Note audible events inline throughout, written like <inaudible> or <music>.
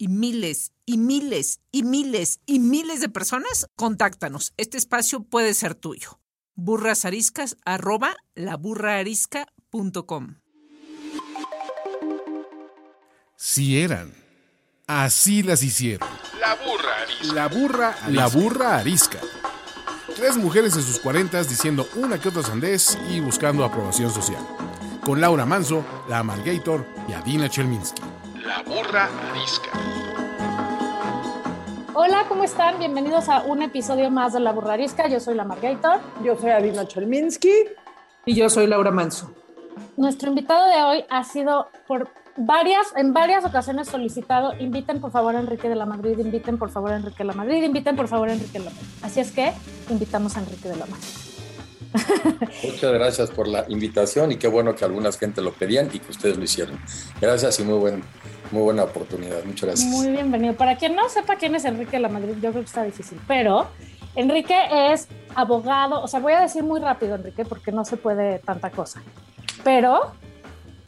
y miles y miles y miles y miles de personas, contáctanos. Este espacio puede ser tuyo. Burrasariscas arroba laburraarisca.com. Si eran. Así las hicieron. La burra arisca. La burra, la burra arisca. Tres mujeres en sus cuarentas diciendo una que otra sandez y buscando aprobación social. Con Laura Manso, la Amalgator y Adina Chelminsky. La burra arisca. Hola, ¿cómo están? Bienvenidos a un episodio más de La Burrarisca. Yo soy la Margator. Yo soy Adina Chelminsky. Y yo soy Laura Manso. Nuestro invitado de hoy ha sido por varias, en varias ocasiones solicitado, inviten por favor a Enrique de la Madrid, inviten por favor a Enrique de la Madrid, inviten por favor a Enrique de la Madrid. Así es que invitamos a Enrique de la Madrid. <laughs> Muchas gracias por la invitación y qué bueno que algunas gente lo pedían y que ustedes lo hicieron. Gracias y muy buen, muy buena oportunidad. Muchas gracias. Muy bienvenido. Para quien no sepa quién es Enrique de la Madrid, yo creo que está difícil, pero Enrique es abogado, o sea, voy a decir muy rápido, Enrique, porque no se puede tanta cosa, pero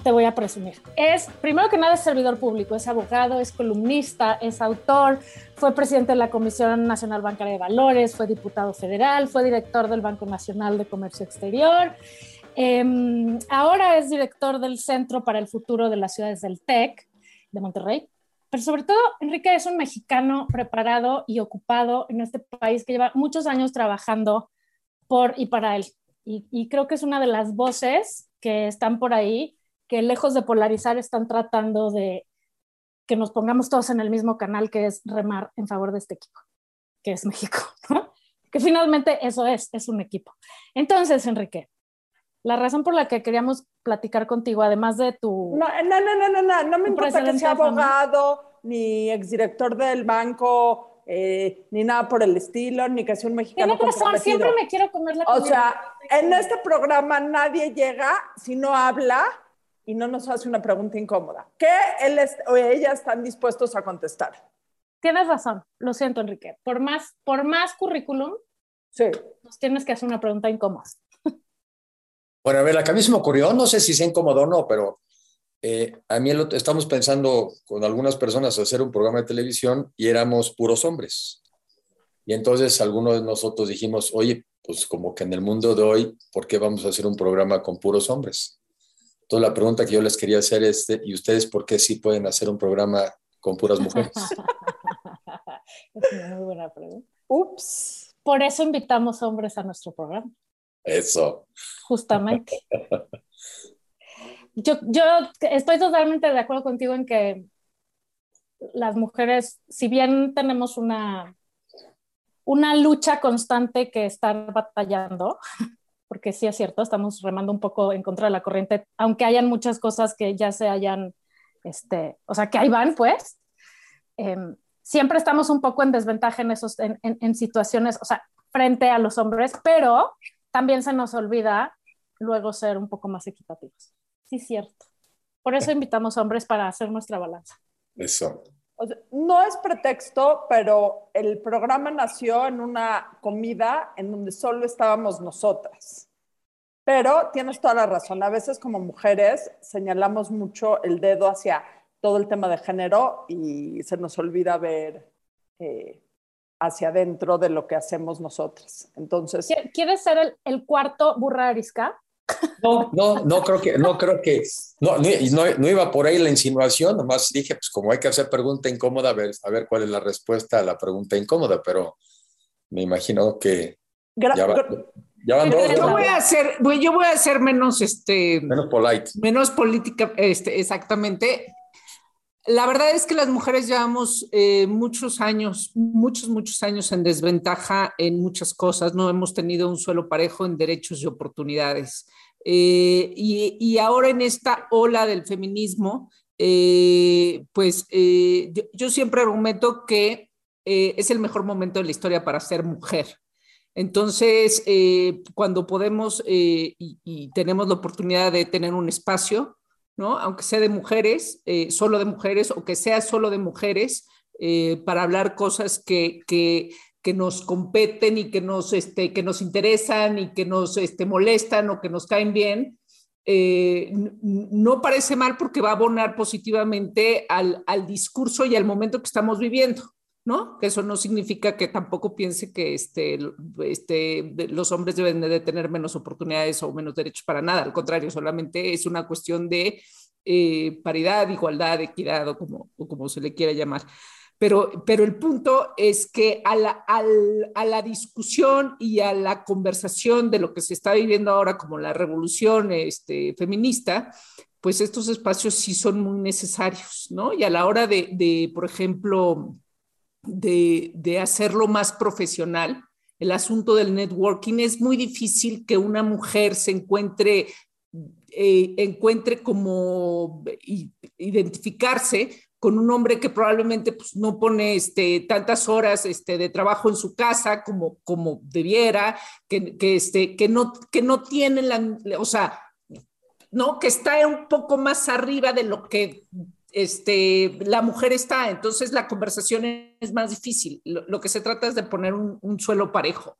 te voy a presumir. Es, primero que nada, es servidor público, es abogado, es columnista, es autor, fue presidente de la Comisión Nacional Bancaria de Valores, fue diputado federal, fue director del Banco Nacional de Comercio Exterior. Eh, ahora es director del Centro para el Futuro de las Ciudades del TEC de Monterrey. Pero sobre todo, Enrique es un mexicano preparado y ocupado en este país que lleva muchos años trabajando por y para él. Y, creo que es una de las voces que están por ahí que lejos de polarizar están tratando de que nos pongamos todos en el mismo canal, que es remar en favor de este equipo, que es México, que finalmente eso es, es un equipo. Entonces, Enrique, la razón por la que queríamos platicar contigo, además de tu... No, no, no, no, no, no, no me importa que sea abogado, ni exdirector del banco, eh, ni nada por el estilo, ni que sea un mexicano Tienes razón, siempre me quiero comer la O sea, en este programa nadie llega si no habla y no nos hace una pregunta incómoda, que él o ella están dispuestos a contestar. Tienes razón, lo siento, Enrique. Por más, por más currículum, sí. nos tienes que hacer una pregunta incómoda. Bueno, a ver, la que a mí se me ocurrió, no sé si sea incómodo o no, pero eh, a mí lo, estamos pensando con algunas personas hacer un programa de televisión y éramos puros hombres. Y entonces algunos de nosotros dijimos, oye, pues como que en el mundo de hoy, ¿por qué vamos a hacer un programa con puros hombres? Entonces la pregunta que yo les quería hacer es, ¿y ustedes por qué sí pueden hacer un programa con puras mujeres? <laughs> es una muy buena pregunta. Ups. Por eso invitamos hombres a nuestro programa. Eso. Justamente. <laughs> Yo, yo estoy totalmente de acuerdo contigo en que las mujeres, si bien tenemos una, una lucha constante que estar batallando, <laughs> porque sí es cierto, estamos remando un poco en contra de la corriente, aunque hayan muchas cosas que ya se hayan, este, o sea, que ahí van, pues, eh, siempre estamos un poco en desventaja en, esos, en, en, en situaciones, o sea, frente a los hombres, pero también se nos olvida luego ser un poco más equitativos. Sí, cierto. Por eso invitamos hombres para hacer nuestra balanza. Eso. O sea, no es pretexto, pero el programa nació en una comida en donde solo estábamos nosotras. Pero tienes toda la razón. A veces como mujeres señalamos mucho el dedo hacia todo el tema de género y se nos olvida ver eh, hacia adentro de lo que hacemos nosotras. Entonces, ¿quieres ser el, el cuarto burra arisca? No, no, no creo que, no creo que, no, no, no, iba por ahí la insinuación, nomás dije, pues como hay que hacer pregunta incómoda, a ver, a ver cuál es la respuesta a la pregunta incómoda, pero me imagino que Gra ya, va, ya van dos. Yo voy a hacer, yo voy a hacer menos, este, menos polite. Menos política, este, exactamente. La verdad es que las mujeres llevamos eh, muchos años, muchos, muchos años en desventaja en muchas cosas. No hemos tenido un suelo parejo en derechos y oportunidades. Eh, y, y, ahora en esta ola del feminismo, eh, pues yo, yo, siempre argumento que es el mejor momento de la historia para ser mujer. Entonces, eh, cuando podemos eh, y, y, tenemos la oportunidad de tener un espacio, ¿no? Aunque sea de mujeres, eh, solo de mujeres, o que sea solo de mujeres, para hablar cosas que, que, que, nos competen y que nos, este, que nos interesan y que nos este, molestan o que nos caen bien, no parece mal porque va a abonar positivamente al, al discurso y al momento que estamos viviendo. ¿No? Que eso no significa que tampoco piense que este, este, los hombres deben de tener menos oportunidades o menos derechos para nada. Al contrario, solamente es una cuestión de eh, paridad, igualdad, equidad o como, como se le quiera llamar. Pero, pero el punto es que a la, a la discusión y a la conversación de lo que se está viviendo ahora como la revolución este, feminista, pues estos espacios sí son muy necesarios, ¿no? Y a la hora de, de por ejemplo, de, hacerlo más profesional. El asunto del networking es muy difícil que una mujer se encuentre, eh, encuentre como identificarse con un hombre que probablemente pues, no pone este, tantas horas este, de trabajo en su casa como, como debiera, que, que, este, que, no, que no tiene la, o sea, ¿no? que está un poco más arriba de lo que este, la mujer está, entonces la conversación es más difícil. Lo, que se trata es de poner un, suelo parejo.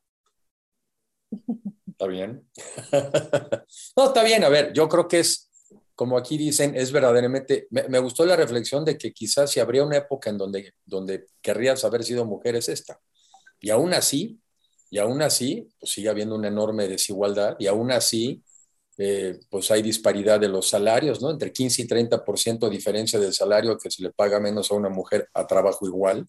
Está bien. <laughs> no, está bien. A ver, yo creo que es, como aquí dicen, es verdaderamente, me, gustó la reflexión de que quizás si habría una época en donde, donde querrías haber sido mujer es esta. Y aún así, y aún así, pues sigue habiendo una enorme desigualdad, y aún así, eh, pues hay disparidad de los salarios, ¿no? Entre 15 y 30% diferencia del salario que se le paga menos a una mujer a trabajo igual.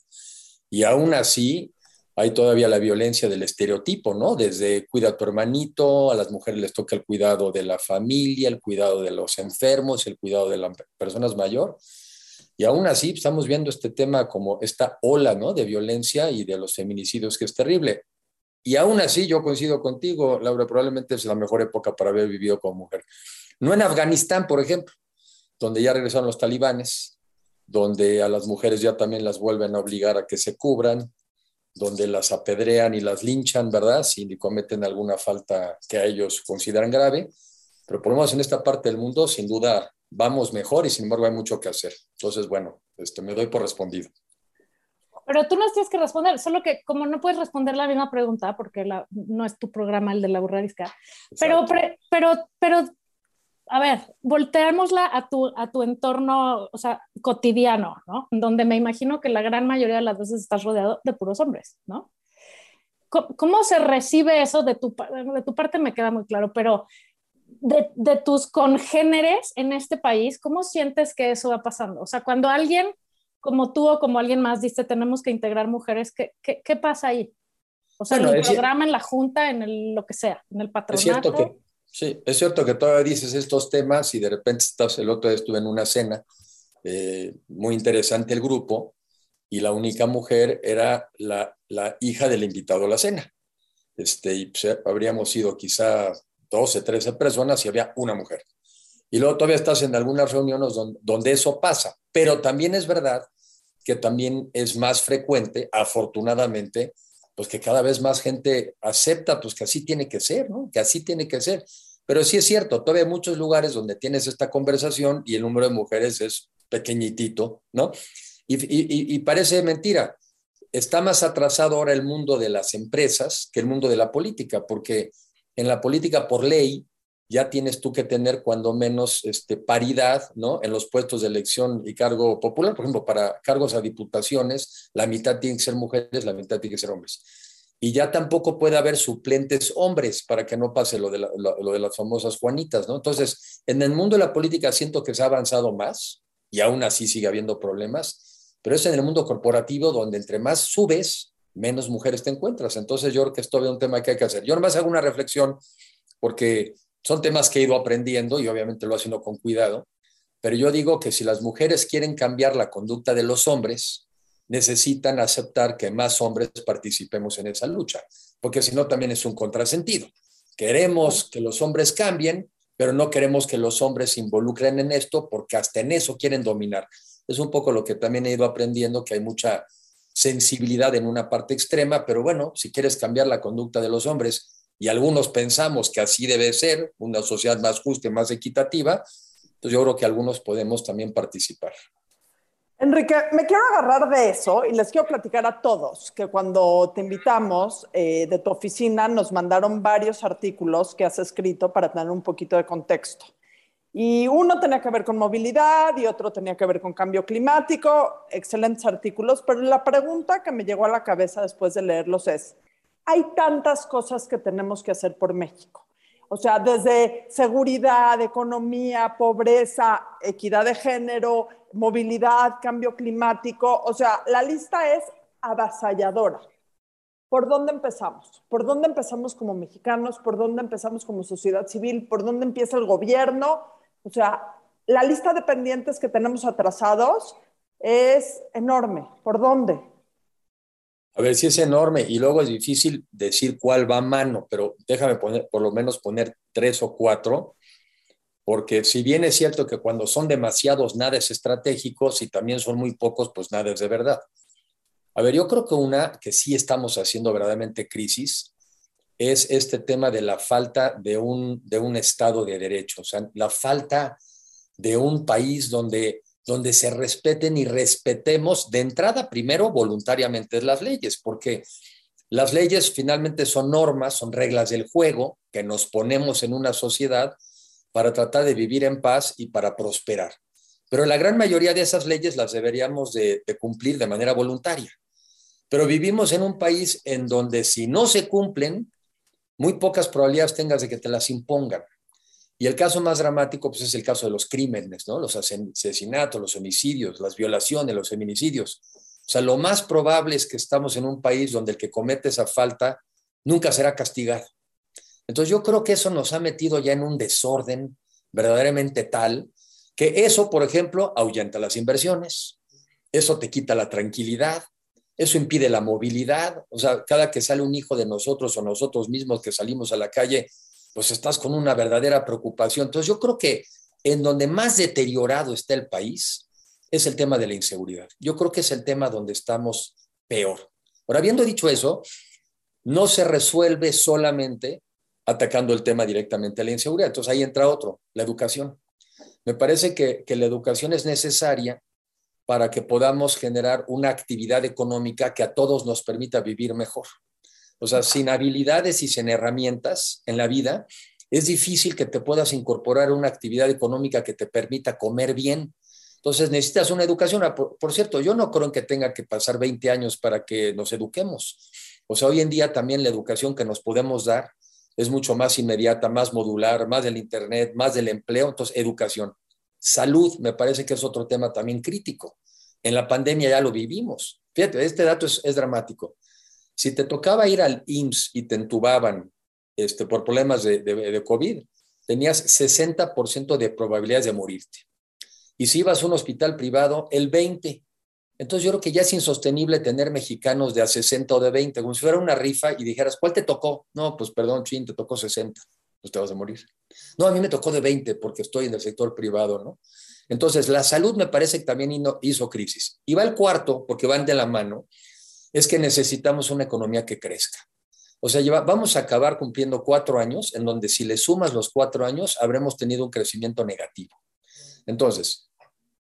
Y aún así hay todavía la violencia del estereotipo, ¿no? Desde cuida a tu hermanito, a las mujeres les toca el cuidado de la familia, el cuidado de los enfermos, el cuidado de las personas mayores. Y aún así estamos viendo este tema como esta ola, ¿no? De violencia y de los feminicidios que es terrible. Y aún así, yo coincido contigo, Laura, probablemente es la mejor época para haber vivido como mujer. No en Afganistán, por ejemplo, donde ya regresaron los talibanes, donde a las mujeres ya también las vuelven a obligar a que se cubran, donde las apedrean y las linchan, ¿verdad? Si cometen alguna falta que a ellos consideran grave. Pero por lo menos en esta parte del mundo, sin duda, vamos mejor y sin embargo hay mucho que hacer. Entonces, bueno, este, me doy por respondido. Pero tú no tienes que responder, solo que como no puedes responder la misma pregunta, porque la, no es tu programa el de la burrarisca, pero, pero, pero, a ver, volteémosla a tu, a tu entorno, o sea, cotidiano, ¿no? Donde me imagino que la gran mayoría de las veces estás rodeado de puros hombres, ¿no? ¿Cómo, se recibe eso de tu, de tu parte? Me queda muy claro, pero de, de, tus congéneres en este país, ¿cómo sientes que eso va pasando? O sea, cuando alguien como tú o como alguien más dice, tenemos que integrar mujeres, ¿qué, qué, qué pasa ahí? O sea, en el programa, en la junta, en el, lo que sea, en el patronato. Es cierto que, sí, es cierto que todavía dices estos temas y de repente estás, el otro día estuve en una cena, eh, muy interesante el grupo, y la única mujer era la, la hija del invitado a la cena. Este, y pues, habríamos sido quizá 12, 13 personas y había una mujer. Y luego todavía estás en algunas reuniones donde, donde eso pasa. Pero también es verdad que también es más frecuente, afortunadamente, pues que cada vez más gente acepta, pues que así tiene que ser, ¿no? Que así tiene que ser. Pero sí es cierto, todavía hay muchos lugares donde tienes esta conversación y el número de mujeres es pequeñitito, ¿no? Y, y, parece mentira. Está más atrasado ahora el mundo de las empresas que el mundo de la política, porque en la política por ley ya tienes tú que tener cuando menos este, paridad ¿no? en los puestos de elección y cargo popular. Por ejemplo, para cargos a diputaciones, la mitad tiene que ser mujeres, la mitad tiene que ser hombres. Y ya tampoco puede haber suplentes hombres para que no pase lo de, lo, de las famosas Juanitas. ¿no? Entonces, en el mundo de la política siento que se ha avanzado más y aún así sigue habiendo problemas, pero es en el mundo corporativo donde entre más subes, menos mujeres te encuentras. Entonces, yo creo que es todavía un tema que hay que hacer. Yo nomás hago una reflexión porque son temas que he ido aprendiendo y obviamente lo haciendo con cuidado, pero yo digo que si las mujeres quieren cambiar la conducta de los hombres, necesitan aceptar que más hombres participemos en esa lucha, porque si no también es un contrasentido. Queremos que los hombres cambien, pero no queremos que los hombres se involucren en esto porque hasta en eso quieren dominar. Es un poco lo que también he ido aprendiendo, que hay mucha sensibilidad en una parte extrema, pero bueno, si quieres cambiar la conducta de los hombres y algunos pensamos que así debe ser, una sociedad más justa y más equitativa, entonces yo creo que algunos podemos también participar. Enrique, me quiero agarrar de eso y les quiero platicar a todos que cuando te invitamos eh, de tu oficina nos mandaron varios artículos que has escrito para tener un poquito de contexto. Y uno tenía que ver con movilidad y otro tenía que ver con cambio climático, excelentes artículos, pero la pregunta que me llegó a la cabeza después de leerlos es, hay tantas cosas que tenemos que hacer por México. O sea, desde seguridad, economía, pobreza, equidad de género, movilidad, cambio climático, o sea, la lista es avasalladora. ¿Por dónde empezamos? ¿Por dónde empezamos como mexicanos? ¿Por dónde empezamos como sociedad civil? ¿Por dónde empieza el gobierno? O sea, la lista de pendientes que tenemos atrasados es enorme. ¿Por dónde? A ver, si es enorme y luego es difícil decir cuál va a mano, pero déjame poner, por lo menos poner tres o cuatro, porque si bien es cierto que cuando son demasiados nada es estratégico, si también son muy pocos, pues nada es de verdad. A ver, yo creo que una que sí estamos haciendo verdaderamente crisis es este tema de la falta de un, de un Estado de Derecho, o sea, la falta de un país donde, donde se respeten y respetemos de entrada primero voluntariamente las leyes, porque las leyes finalmente son normas, son reglas del juego que nos ponemos en una sociedad para tratar de vivir en paz y para prosperar. Pero la gran mayoría de esas leyes las deberíamos de, cumplir de manera voluntaria. Pero vivimos en un país en donde si no se cumplen, muy pocas probabilidades tengas de que te las impongan. Y el caso más dramático pues, es el caso de los crímenes, ¿no? los asesinatos, los homicidios, las violaciones, los feminicidios. O sea, lo más probable es que estamos en un país donde el que comete esa falta nunca será castigado. Entonces yo creo que eso nos ha metido ya en un desorden verdaderamente tal que eso, por ejemplo, ahuyenta las inversiones, eso te quita la tranquilidad, eso impide la movilidad, o sea, cada que sale un hijo de nosotros o nosotros mismos que salimos a la calle, pues estás con una verdadera preocupación. Entonces yo creo que en donde más deteriorado está el país es el tema de la inseguridad. Yo creo que es el tema donde estamos peor. Ahora, habiendo dicho eso, no se resuelve solamente atacando el tema directamente a la inseguridad. Entonces ahí entra otro, la educación. Me parece que, que la educación es necesaria para que podamos generar una actividad económica que a todos nos permita vivir mejor. O sea, sin habilidades y sin herramientas en la vida, es difícil que te puedas incorporar a una actividad económica que te permita comer bien. Entonces necesitas una educación. Ah, por, cierto, yo no creo en que tenga que pasar 20 años para que nos eduquemos. O sea, hoy en día también la educación que nos podemos dar es mucho más inmediata, más modular, más del Internet, más del empleo. Entonces, educación. Salud, me parece que es otro tema también crítico. En la pandemia ya lo vivimos. Fíjate, este dato es dramático. Si te tocaba ir al IMSS y te entubaban este, por problemas de, de, de COVID, tenías 60% de probabilidades de morirte. Y si ibas a un hospital privado, el 20%. Entonces yo creo que ya es insostenible tener mexicanos de a 60 o de 20, como si fuera una rifa y dijeras, ¿cuál te tocó? No, pues perdón, chin, te tocó 60, pues te vas a morir. No, a mí me tocó de 20 porque estoy en el sector privado, ¿no? Entonces, la salud me parece que también hizo crisis. Y va el cuarto, porque van de la mano, es que necesitamos una economía que crezca. O sea, vamos a acabar cumpliendo cuatro años, en donde si le sumas los cuatro años, habremos tenido un crecimiento negativo. Entonces,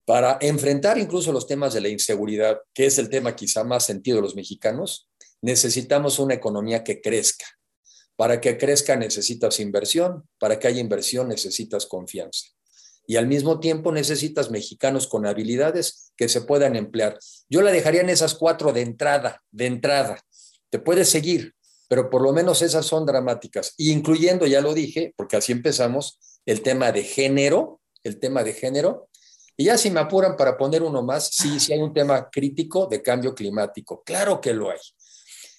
para enfrentar incluso los temas de la inseguridad, que es el tema quizá más sentido de los mexicanos, necesitamos una economía que crezca. Para que crezca necesitas inversión, para que haya inversión necesitas confianza. Y al mismo tiempo necesitas mexicanos con habilidades que se puedan emplear. Yo la dejaría en esas cuatro de entrada, de entrada. Te puedes seguir, pero por lo menos esas son dramáticas, incluyendo, ya lo dije, porque así empezamos, el tema de género, el tema de género. Y ya si me apuran para poner uno más, sí, sí hay un tema crítico de cambio climático. Claro que lo hay.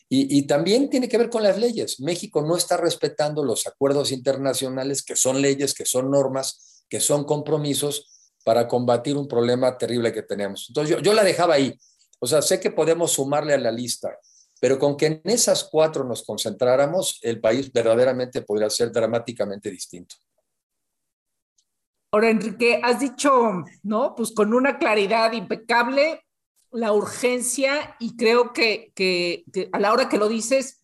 Y, y, también tiene que ver con las leyes. México no está respetando los acuerdos internacionales, que son leyes, que son normas, que son compromisos para combatir un problema terrible que tenemos. Entonces yo, yo la dejaba ahí. O sea, sé que podemos sumarle a la lista, pero con que en esas cuatro nos concentráramos, el país verdaderamente podría ser dramáticamente distinto. Ahora, Enrique, has dicho, ¿no? Pues con una claridad impecable, la urgencia y creo que, que, a la hora que lo dices,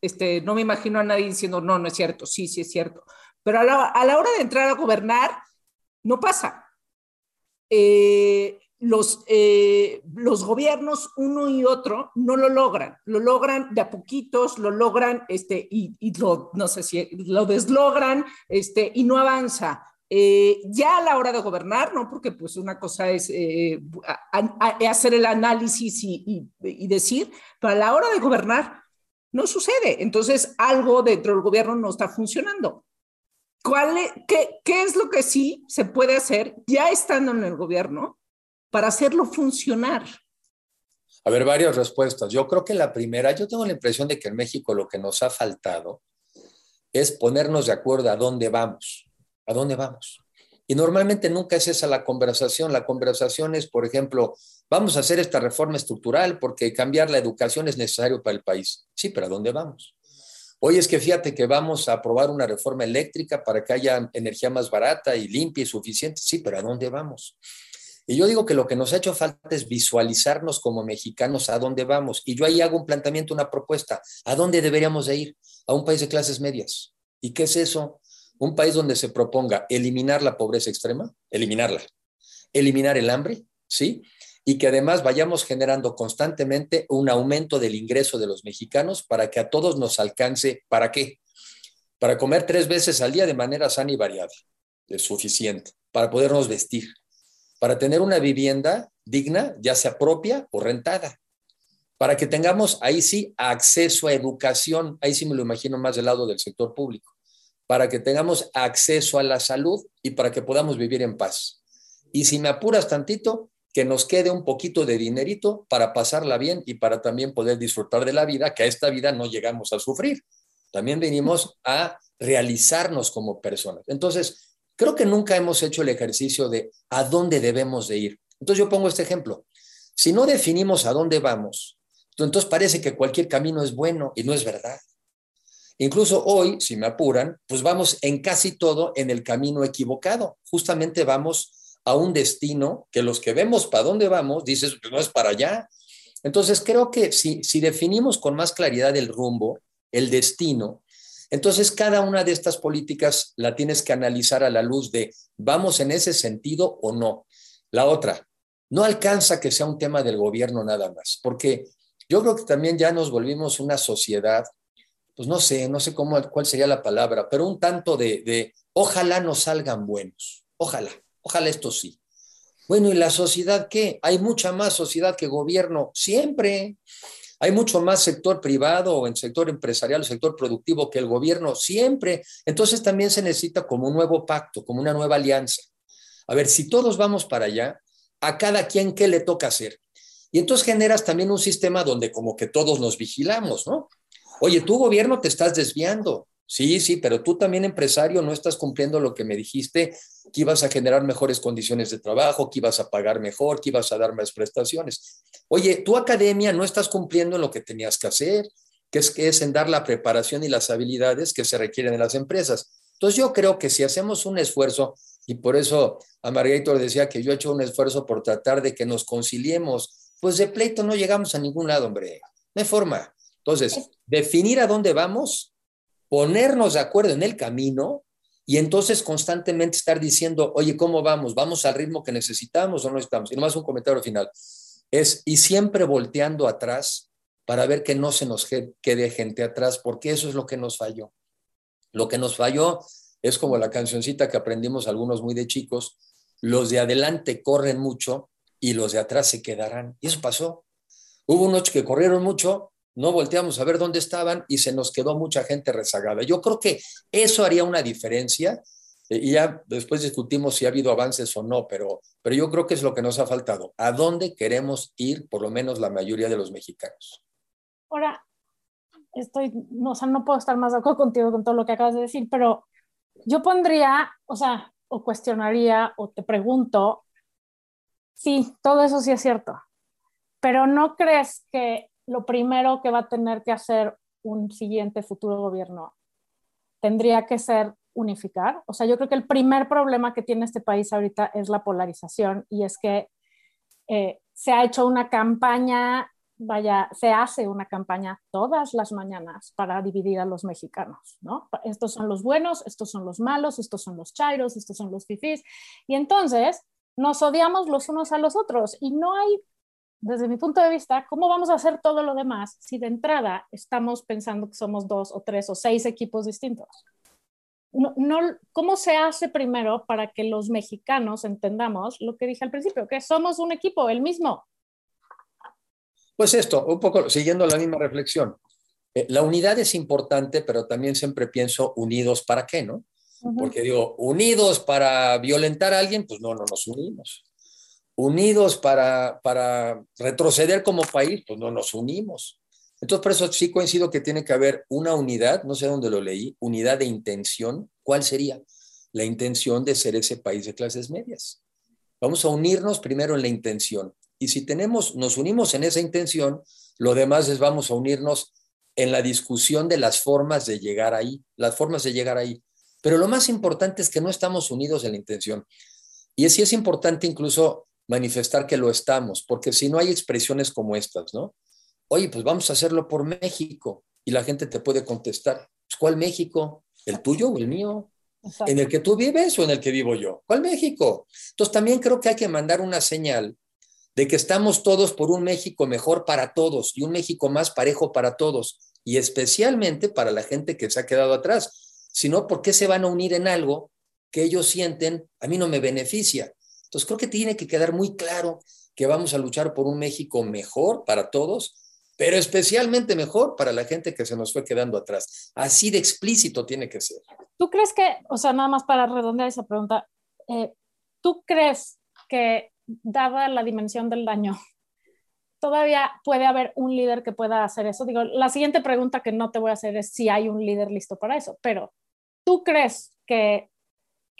este, no me imagino a nadie diciendo, no, no es cierto, sí, sí es cierto. Pero a la, a la hora de entrar a gobernar, no pasa. Eh, los, eh, los gobiernos, uno y otro, no lo logran. Lo logran de a poquitos, lo logran este, y, y lo, no sé si lo deslogran este, y no avanza. Eh, ya a la hora de gobernar, ¿no? Porque pues una cosa es hacer el análisis y, decir, pero a la hora de gobernar no sucede. Entonces algo dentro del gobierno no está funcionando. ¿Cuál qué, ¿Qué es lo que sí se puede hacer ya estando en el gobierno para hacerlo funcionar? A ver, varias respuestas. Yo creo que la primera, yo tengo la impresión de que en México lo que nos ha faltado es ponernos de acuerdo a dónde vamos. ¿A dónde vamos? Y normalmente nunca es esa la conversación. La conversación es, por ejemplo, vamos a hacer esta reforma estructural porque cambiar la educación es necesario para el país. Sí, pero ¿a dónde vamos? Hoy es que fíjate que vamos a aprobar una reforma eléctrica para que haya energía más barata y limpia y suficiente. Sí, pero ¿a dónde vamos? Y yo digo que lo que nos ha hecho falta es visualizarnos como mexicanos a dónde vamos. Y yo ahí hago un planteamiento, una propuesta. ¿A dónde deberíamos de ir? A un país de clases medias. ¿Y qué es eso? un país donde se proponga eliminar la pobreza extrema, eliminarla, eliminar el hambre, ¿sí? Y que además vayamos generando constantemente un aumento del ingreso de los mexicanos para que a todos nos alcance, ¿para qué? Para comer tres veces al día de manera sana y variada, es suficiente, para podernos vestir, para tener una vivienda digna, ya sea propia o rentada, para que tengamos ahí sí acceso a educación, ahí sí me lo imagino más del lado del sector público. Para que tengamos acceso a la salud y para que podamos vivir en paz. Y si me apuras tantito, que nos quede un poquito de dinerito para pasarla bien y para también poder disfrutar de la vida, que a esta vida no llegamos a sufrir. También venimos a realizarnos como personas. Entonces, creo que nunca hemos hecho el ejercicio de a dónde debemos de ir. Entonces yo pongo este ejemplo. Si no definimos a dónde vamos, entonces parece que cualquier camino es bueno y no es verdad. Incluso hoy, si me apuran, pues vamos en casi todo en el camino equivocado. Justamente vamos a un destino que los que vemos para dónde vamos, dices, pues no es para allá. Entonces creo que si, si definimos con más claridad el rumbo, el destino, entonces cada una de estas políticas la tienes que analizar a la luz de, ¿vamos en ese sentido o no? La otra, no alcanza que sea un tema del gobierno nada más, porque yo creo que también ya nos volvimos una sociedad pues no sé, no sé cómo, cuál sería la palabra, pero un tanto de, de ojalá nos salgan buenos, ojalá, ojalá esto sí. Bueno, ¿y la sociedad qué? Hay mucha más sociedad que gobierno, siempre. Hay mucho más sector privado o en sector empresarial, sector productivo que el gobierno, siempre. Entonces también se necesita como un nuevo pacto, como una nueva alianza. A ver, si todos vamos para allá, a cada quien qué le toca hacer. Y entonces generas también un sistema donde como que todos nos vigilamos, ¿no? Oye, tu gobierno te estás desviando. Sí, sí, pero tú también empresario no estás cumpliendo lo que me dijiste, que ibas a generar mejores condiciones de trabajo, que ibas a pagar mejor, que ibas a dar más prestaciones. Oye, tu academia no estás cumpliendo lo que tenías que hacer, que es, que es en dar la preparación y las habilidades que se requieren en las empresas. Entonces yo creo que si hacemos un esfuerzo, y por eso a Margarito decía que yo he hecho un esfuerzo por tratar de que nos conciliemos, pues de pleito no llegamos a ningún lado, hombre. No hay forma. Entonces, definir a dónde vamos, ponernos de acuerdo en el camino y entonces constantemente estar diciendo, oye, ¿cómo vamos? ¿Vamos al ritmo que necesitamos o no estamos? Y nomás un comentario final. Es, y siempre volteando atrás para ver que no se nos quede gente atrás, porque eso es lo que nos falló. Lo que nos falló es como la cancioncita que aprendimos algunos muy de chicos, los de adelante corren mucho y los de atrás se quedarán. Y eso pasó. Hubo unos que corrieron mucho no volteamos a ver dónde estaban y se nos quedó mucha gente rezagada. Yo creo que eso haría una diferencia eh, y ya después discutimos si ha habido avances o no, pero, pero yo creo que es lo que nos ha faltado. ¿A dónde queremos ir, por lo menos la mayoría de los mexicanos? Ahora, estoy, no, o sea, no puedo estar más de acuerdo contigo con todo lo que acabas de decir, pero yo pondría, o sea, o cuestionaría o te pregunto, sí, todo eso sí es cierto, pero ¿no crees que lo primero que va a tener que hacer un siguiente futuro gobierno tendría que ser unificar. O sea, yo creo que el primer problema que tiene este país ahorita es la polarización y es que eh, se ha hecho una campaña, vaya, se hace una campaña todas las mañanas para dividir a los mexicanos, ¿no? Estos son los buenos, estos son los malos, estos son los chairos, estos son los fifís. Y entonces nos odiamos los unos a los otros y no hay, desde mi punto de vista, ¿cómo vamos a hacer todo lo demás si de entrada estamos pensando que somos dos o tres o seis equipos distintos? No, no, ¿Cómo se hace primero para que los mexicanos entendamos lo que dije al principio, que somos un equipo, el mismo? Pues esto, un poco siguiendo la misma reflexión. Eh, la unidad es importante, pero también siempre pienso unidos para qué, ¿no? Porque digo, unidos para violentar a alguien, pues no, no nos unimos. Unidos para, para retroceder como país, pues no nos unimos. Entonces, por eso sí coincido que tiene que haber una unidad, no sé dónde lo leí, unidad de intención. ¿Cuál sería? La intención de ser ese país de clases medias. Vamos a unirnos primero en la intención. Y si tenemos, nos unimos en esa intención, lo demás es vamos a unirnos en la discusión de las formas de llegar ahí, las formas de llegar ahí. Pero lo más importante es que no estamos unidos en la intención. Y sí es importante incluso manifestar que lo estamos, porque si no hay expresiones como estas, ¿no? Oye, pues vamos a hacerlo por México. Y la gente te puede contestar, pues, ¿cuál México? ¿El tuyo o el mío? ¿En el que tú vives o en el que vivo yo? ¿Cuál México? Entonces también creo que hay que mandar una señal de que estamos todos por un México mejor para todos y un México más parejo para todos y especialmente para la gente que se ha quedado atrás sino por qué se van a unir en algo que ellos sienten, a mí no me beneficia. Entonces creo que tiene que quedar muy claro que vamos a luchar por un México mejor para todos, pero especialmente mejor para la gente que se nos fue quedando atrás. Así de explícito tiene que ser. ¿Tú crees que, o sea, nada más para redondear esa pregunta, eh, ¿tú crees que, dada la dimensión del daño, todavía puede haber un líder que pueda hacer eso? Digo, la siguiente pregunta que no te voy a hacer es si hay un líder listo para eso, pero ¿Tú crees que,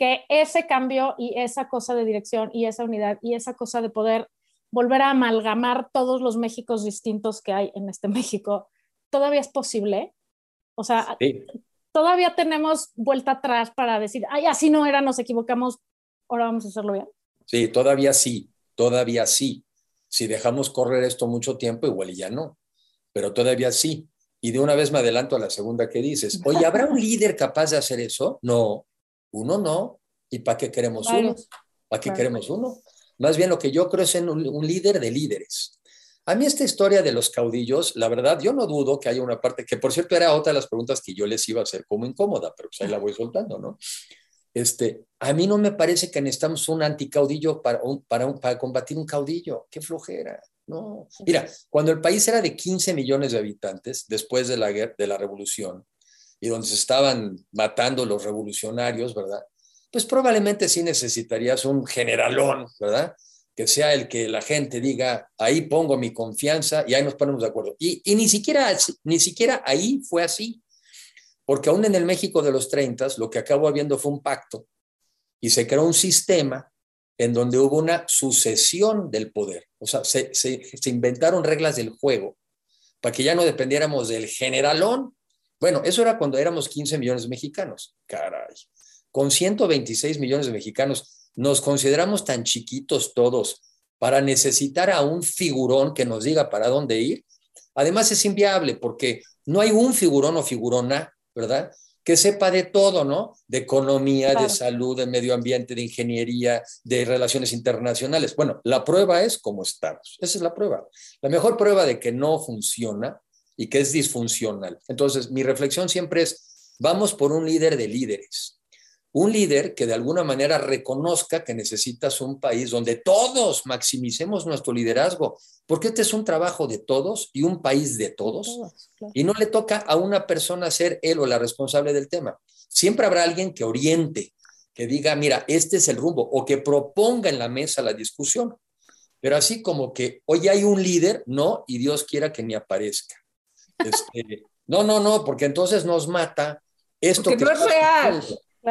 que ese cambio y esa cosa de dirección y esa unidad y esa cosa de poder volver a amalgamar todos los Méxicos distintos que hay en este <laughs> México, todavía es posible? O sea, todavía tenemos vuelta atrás para decir, ay, así no era, nos equivocamos, ahora vamos a hacerlo bien. Sí, todavía sí, todavía sí. Si dejamos correr esto mucho tiempo, igual y ya no, pero todavía sí. Y de una vez me adelanto a la segunda que dices. Oye, ¿habrá un líder capaz de hacer eso? No, uno no. ¿Y para qué queremos uno? ¿Para qué queremos uno? Más bien lo que yo creo es en un, líder de líderes. A mí esta historia de los caudillos, la verdad, yo no dudo que haya una parte, que por cierto era otra de las preguntas que yo les iba a hacer como incómoda, pero pues ahí la voy soltando, ¿no? Este, a mí no me parece que necesitamos un anticaudillo para, para, para combatir un caudillo. Qué flojera. No, mira, cuando el país era de 15 millones de habitantes, después de la, de la revolución, y donde se estaban matando los revolucionarios, ¿verdad? Pues probablemente sí necesitarías un generalón, ¿verdad? Que sea el que la gente diga, ahí pongo mi confianza y ahí nos ponemos de acuerdo. Y, y ni, siquiera, ni siquiera ahí fue así, porque aún en el México de los 30, lo que acabó habiendo fue un pacto y se creó un sistema en donde hubo una sucesión del poder. O sea, se, inventaron reglas del juego para que ya no dependiéramos del generalón. Bueno, eso era cuando éramos 15 millones de mexicanos. Caray. Con 126 millones de mexicanos, nos consideramos tan chiquitos todos para necesitar a un figurón que nos diga para dónde ir. Además es inviable porque no hay un figurón o figurona, ¿verdad? que sepa de todo, ¿no? De economía, de salud, de medio ambiente, de ingeniería, de relaciones internacionales. Bueno, la prueba es cómo estamos. Esa es la prueba. La mejor prueba de que no funciona y que es disfuncional. Entonces, mi reflexión siempre es, vamos por un líder de líderes un líder que de alguna manera reconozca que necesitas un país donde todos maximicemos nuestro liderazgo, porque este es un trabajo de todos y un país de todos, y no le toca a una persona ser él o la responsable del tema. Siempre habrá alguien que oriente, que diga, mira, este es el rumbo, o que proponga en la mesa la discusión. Pero así como que hoy hay un líder, no, y Dios quiera que ni aparezca. Este, no, no, no, porque entonces nos mata esto. que no es real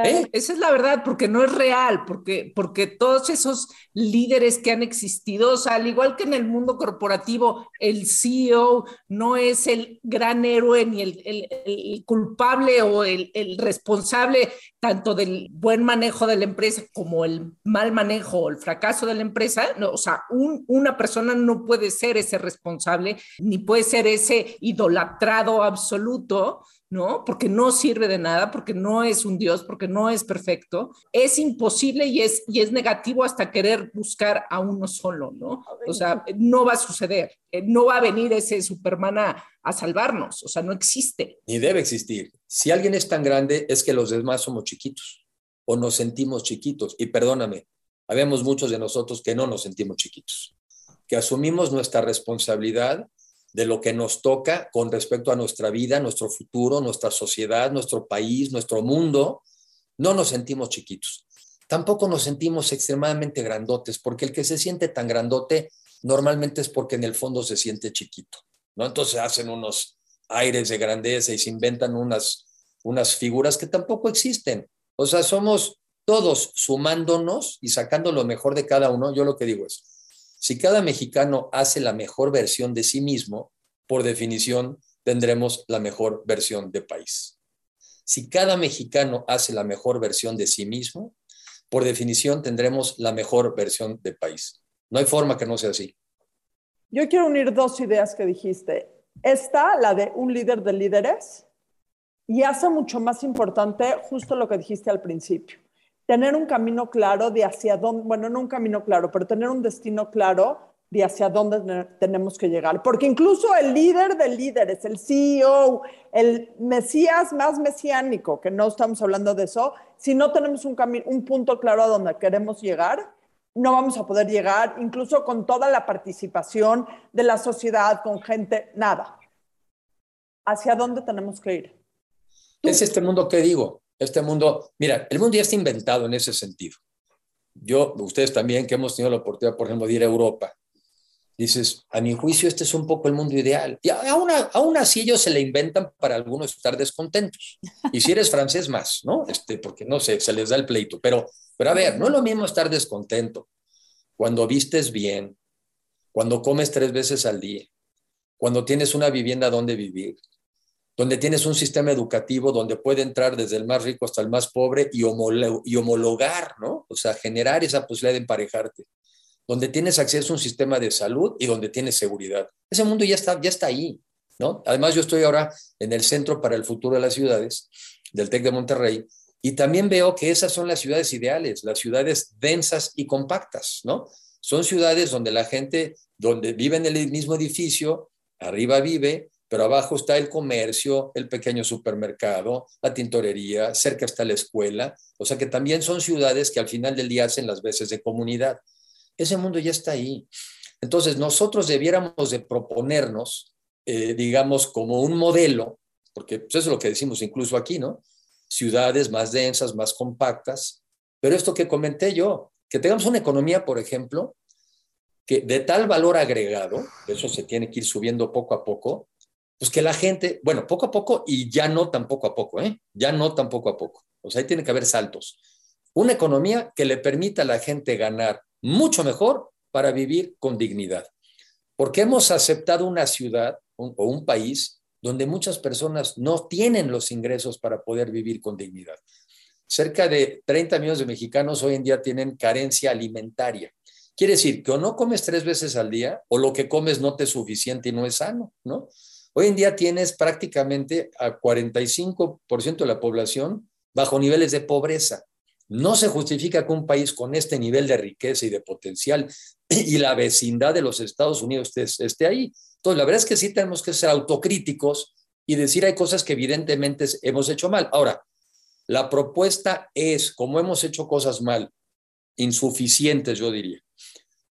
¿Eh? Esa es la verdad, porque no es real, porque, porque todos esos líderes que han existido, o sea, al igual que en el mundo corporativo, el CEO no es el gran héroe ni el, el- culpable o el, el responsable tanto del buen manejo de la empresa como el mal manejo o el fracaso de la empresa. No, o sea, un- una persona no puede ser ese responsable ni puede ser ese idolatrado absoluto. ¿No? Porque no sirve de nada, porque no es un Dios, porque no es perfecto. Es imposible y es, y es negativo hasta querer buscar a uno solo, ¿no? O sea, no va a suceder. Eh, No va a venir ese Superman a, a salvarnos. O sea, no existe. Ni debe existir. Si alguien es tan grande, es que los demás somos chiquitos o nos sentimos chiquitos. Y perdóname, habemos muchos de nosotros que no nos sentimos chiquitos, que asumimos nuestra responsabilidad de lo que nos toca con respecto a nuestra vida, nuestro futuro, nuestra sociedad, nuestro país, nuestro mundo. No nos sentimos chiquitos. Tampoco nos sentimos extremadamente grandotes, porque el que se siente tan grandote normalmente es porque en el fondo se siente chiquito, ¿no? Entonces hacen unos aires de grandeza y se inventan unas, unas figuras que tampoco existen. O sea, somos todos sumándonos y sacando lo mejor de cada uno. Yo lo que digo es, si cada mexicano hace la mejor versión de sí mismo, por definición tendremos la mejor versión de país. Si cada mexicano hace la mejor versión de sí mismo, por definición tendremos la mejor versión de país. No hay forma que no sea así. Yo quiero unir dos ideas que dijiste. Esta, la de un líder de líderes, y hace mucho más importante justo lo que dijiste al principio. Tener un camino claro de hacia dónde, bueno, no un camino claro, pero tener un destino claro de hacia dónde ne- tenemos que llegar. Porque incluso el líder de líderes, el CEO, el Mesías más mesiánico, que no estamos hablando de eso, si no tenemos un, cami- un punto claro a donde queremos llegar, no vamos a poder llegar, incluso con toda la participación de la sociedad, con gente, nada. ¿Hacia dónde tenemos que ir? Es este mundo que digo, este mundo, mira, el mundo ya está inventado en ese sentido. Yo, ustedes también, que hemos tenido la oportunidad, por ejemplo, de ir a Europa, dices, a mi juicio este es un poco el mundo ideal. Y aún, así ellos se le inventan para algunos estar descontentos. Y si eres francés más, ¿no? Este, porque no sé, se les da el pleito. Pero, pero a ver, no es lo mismo estar descontento cuando vistes bien, cuando comes tres veces al día, cuando tienes una vivienda donde vivir, donde tienes un sistema educativo donde puede entrar desde el más rico hasta el más pobre y, homolo homologar, ¿no? O sea, generar esa posibilidad de emparejarte, donde tienes acceso a un sistema de salud y donde tienes seguridad. Ese mundo ya está, ya está ahí, ¿no? Además, yo estoy ahora en el Centro para el Futuro de las Ciudades, del TEC de Monterrey, y también veo que esas son las ciudades ideales, las ciudades densas y compactas, ¿no? Son ciudades donde la gente, donde vive en el mismo edificio, arriba vive, pero abajo está el comercio, el pequeño supermercado, la tintorería, cerca está la escuela, o sea que también son ciudades que al final del día hacen las veces de comunidad. Ese mundo ya está ahí. Entonces nosotros debiéramos de proponernos, eh, digamos, como un modelo, porque pues eso es lo que decimos incluso aquí, ¿no? Ciudades más densas, más compactas, pero esto que comenté yo, que tengamos una economía, por ejemplo, que de tal valor agregado, eso se tiene que ir subiendo poco a poco, pues que la gente, bueno, poco a poco y ya no tan poco a poco, ¿eh? Ya no tan poco a poco. O sea, ahí tiene que haber saltos. Una economía que le permita a la gente ganar mucho mejor para vivir con dignidad. Porque hemos aceptado una ciudad un, o un país donde muchas personas no tienen los ingresos para poder vivir con dignidad. Cerca de 30 millones de mexicanos hoy en día tienen carencia alimentaria. Quiere decir que o no comes tres veces al día o lo que comes no te es suficiente y no es sano, ¿no? Hoy en día tienes prácticamente a 45% de la población bajo niveles de pobreza. No se justifica que un país con este nivel de riqueza y de potencial <clears throat> y la vecindad de los Estados Unidos esté, ahí. Entonces, la verdad es que sí tenemos que ser autocríticos y decir hay cosas que evidentemente hemos hecho mal. Ahora, la propuesta es, como hemos hecho cosas mal, insuficientes, yo diría.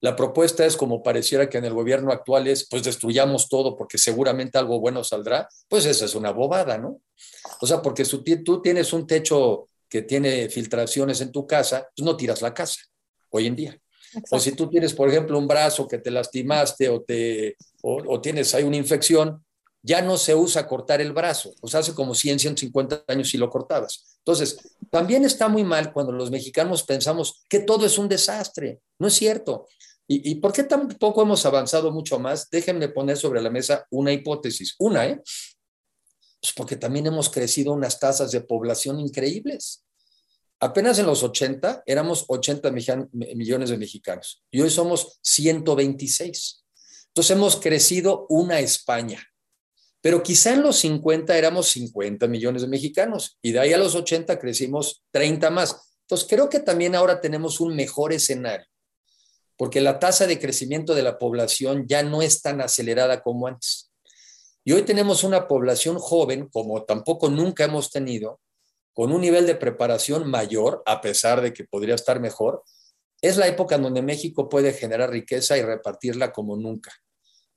La propuesta es, como pareciera que en el gobierno actual es, pues destruyamos todo porque seguramente algo bueno saldrá, pues esa es una bobada, ¿no? O sea, porque si tú tienes un techo que tiene filtraciones en tu casa, pues no tiras la casa hoy en día. Exacto. O si tú tienes, por ejemplo, un brazo que te lastimaste o, te, o, o tienes ahí una infección, ya no se usa cortar el brazo. Pues hace como 100, 150 años si lo cortabas. Entonces, también está muy mal cuando los mexicanos pensamos que todo es un desastre. No es cierto. ¿Y, y por qué tampoco hemos avanzado mucho más? Déjenme poner sobre la mesa una hipótesis. Una, ¿eh? Pues porque también hemos crecido unas tasas de población increíbles. Apenas en los 80 éramos 80 millones de mexicanos y hoy somos 126. Entonces hemos crecido una España. Pero quizá en los 50 éramos 50 millones de mexicanos y de ahí a los 80 crecimos 30 más. Entonces creo que también ahora tenemos un mejor escenario, porque la tasa de crecimiento de la población ya no es tan acelerada como antes. Y hoy tenemos una población joven, como tampoco nunca hemos tenido, con un nivel de preparación mayor, a pesar de que podría estar mejor. Es la época en donde México puede generar riqueza y repartirla como nunca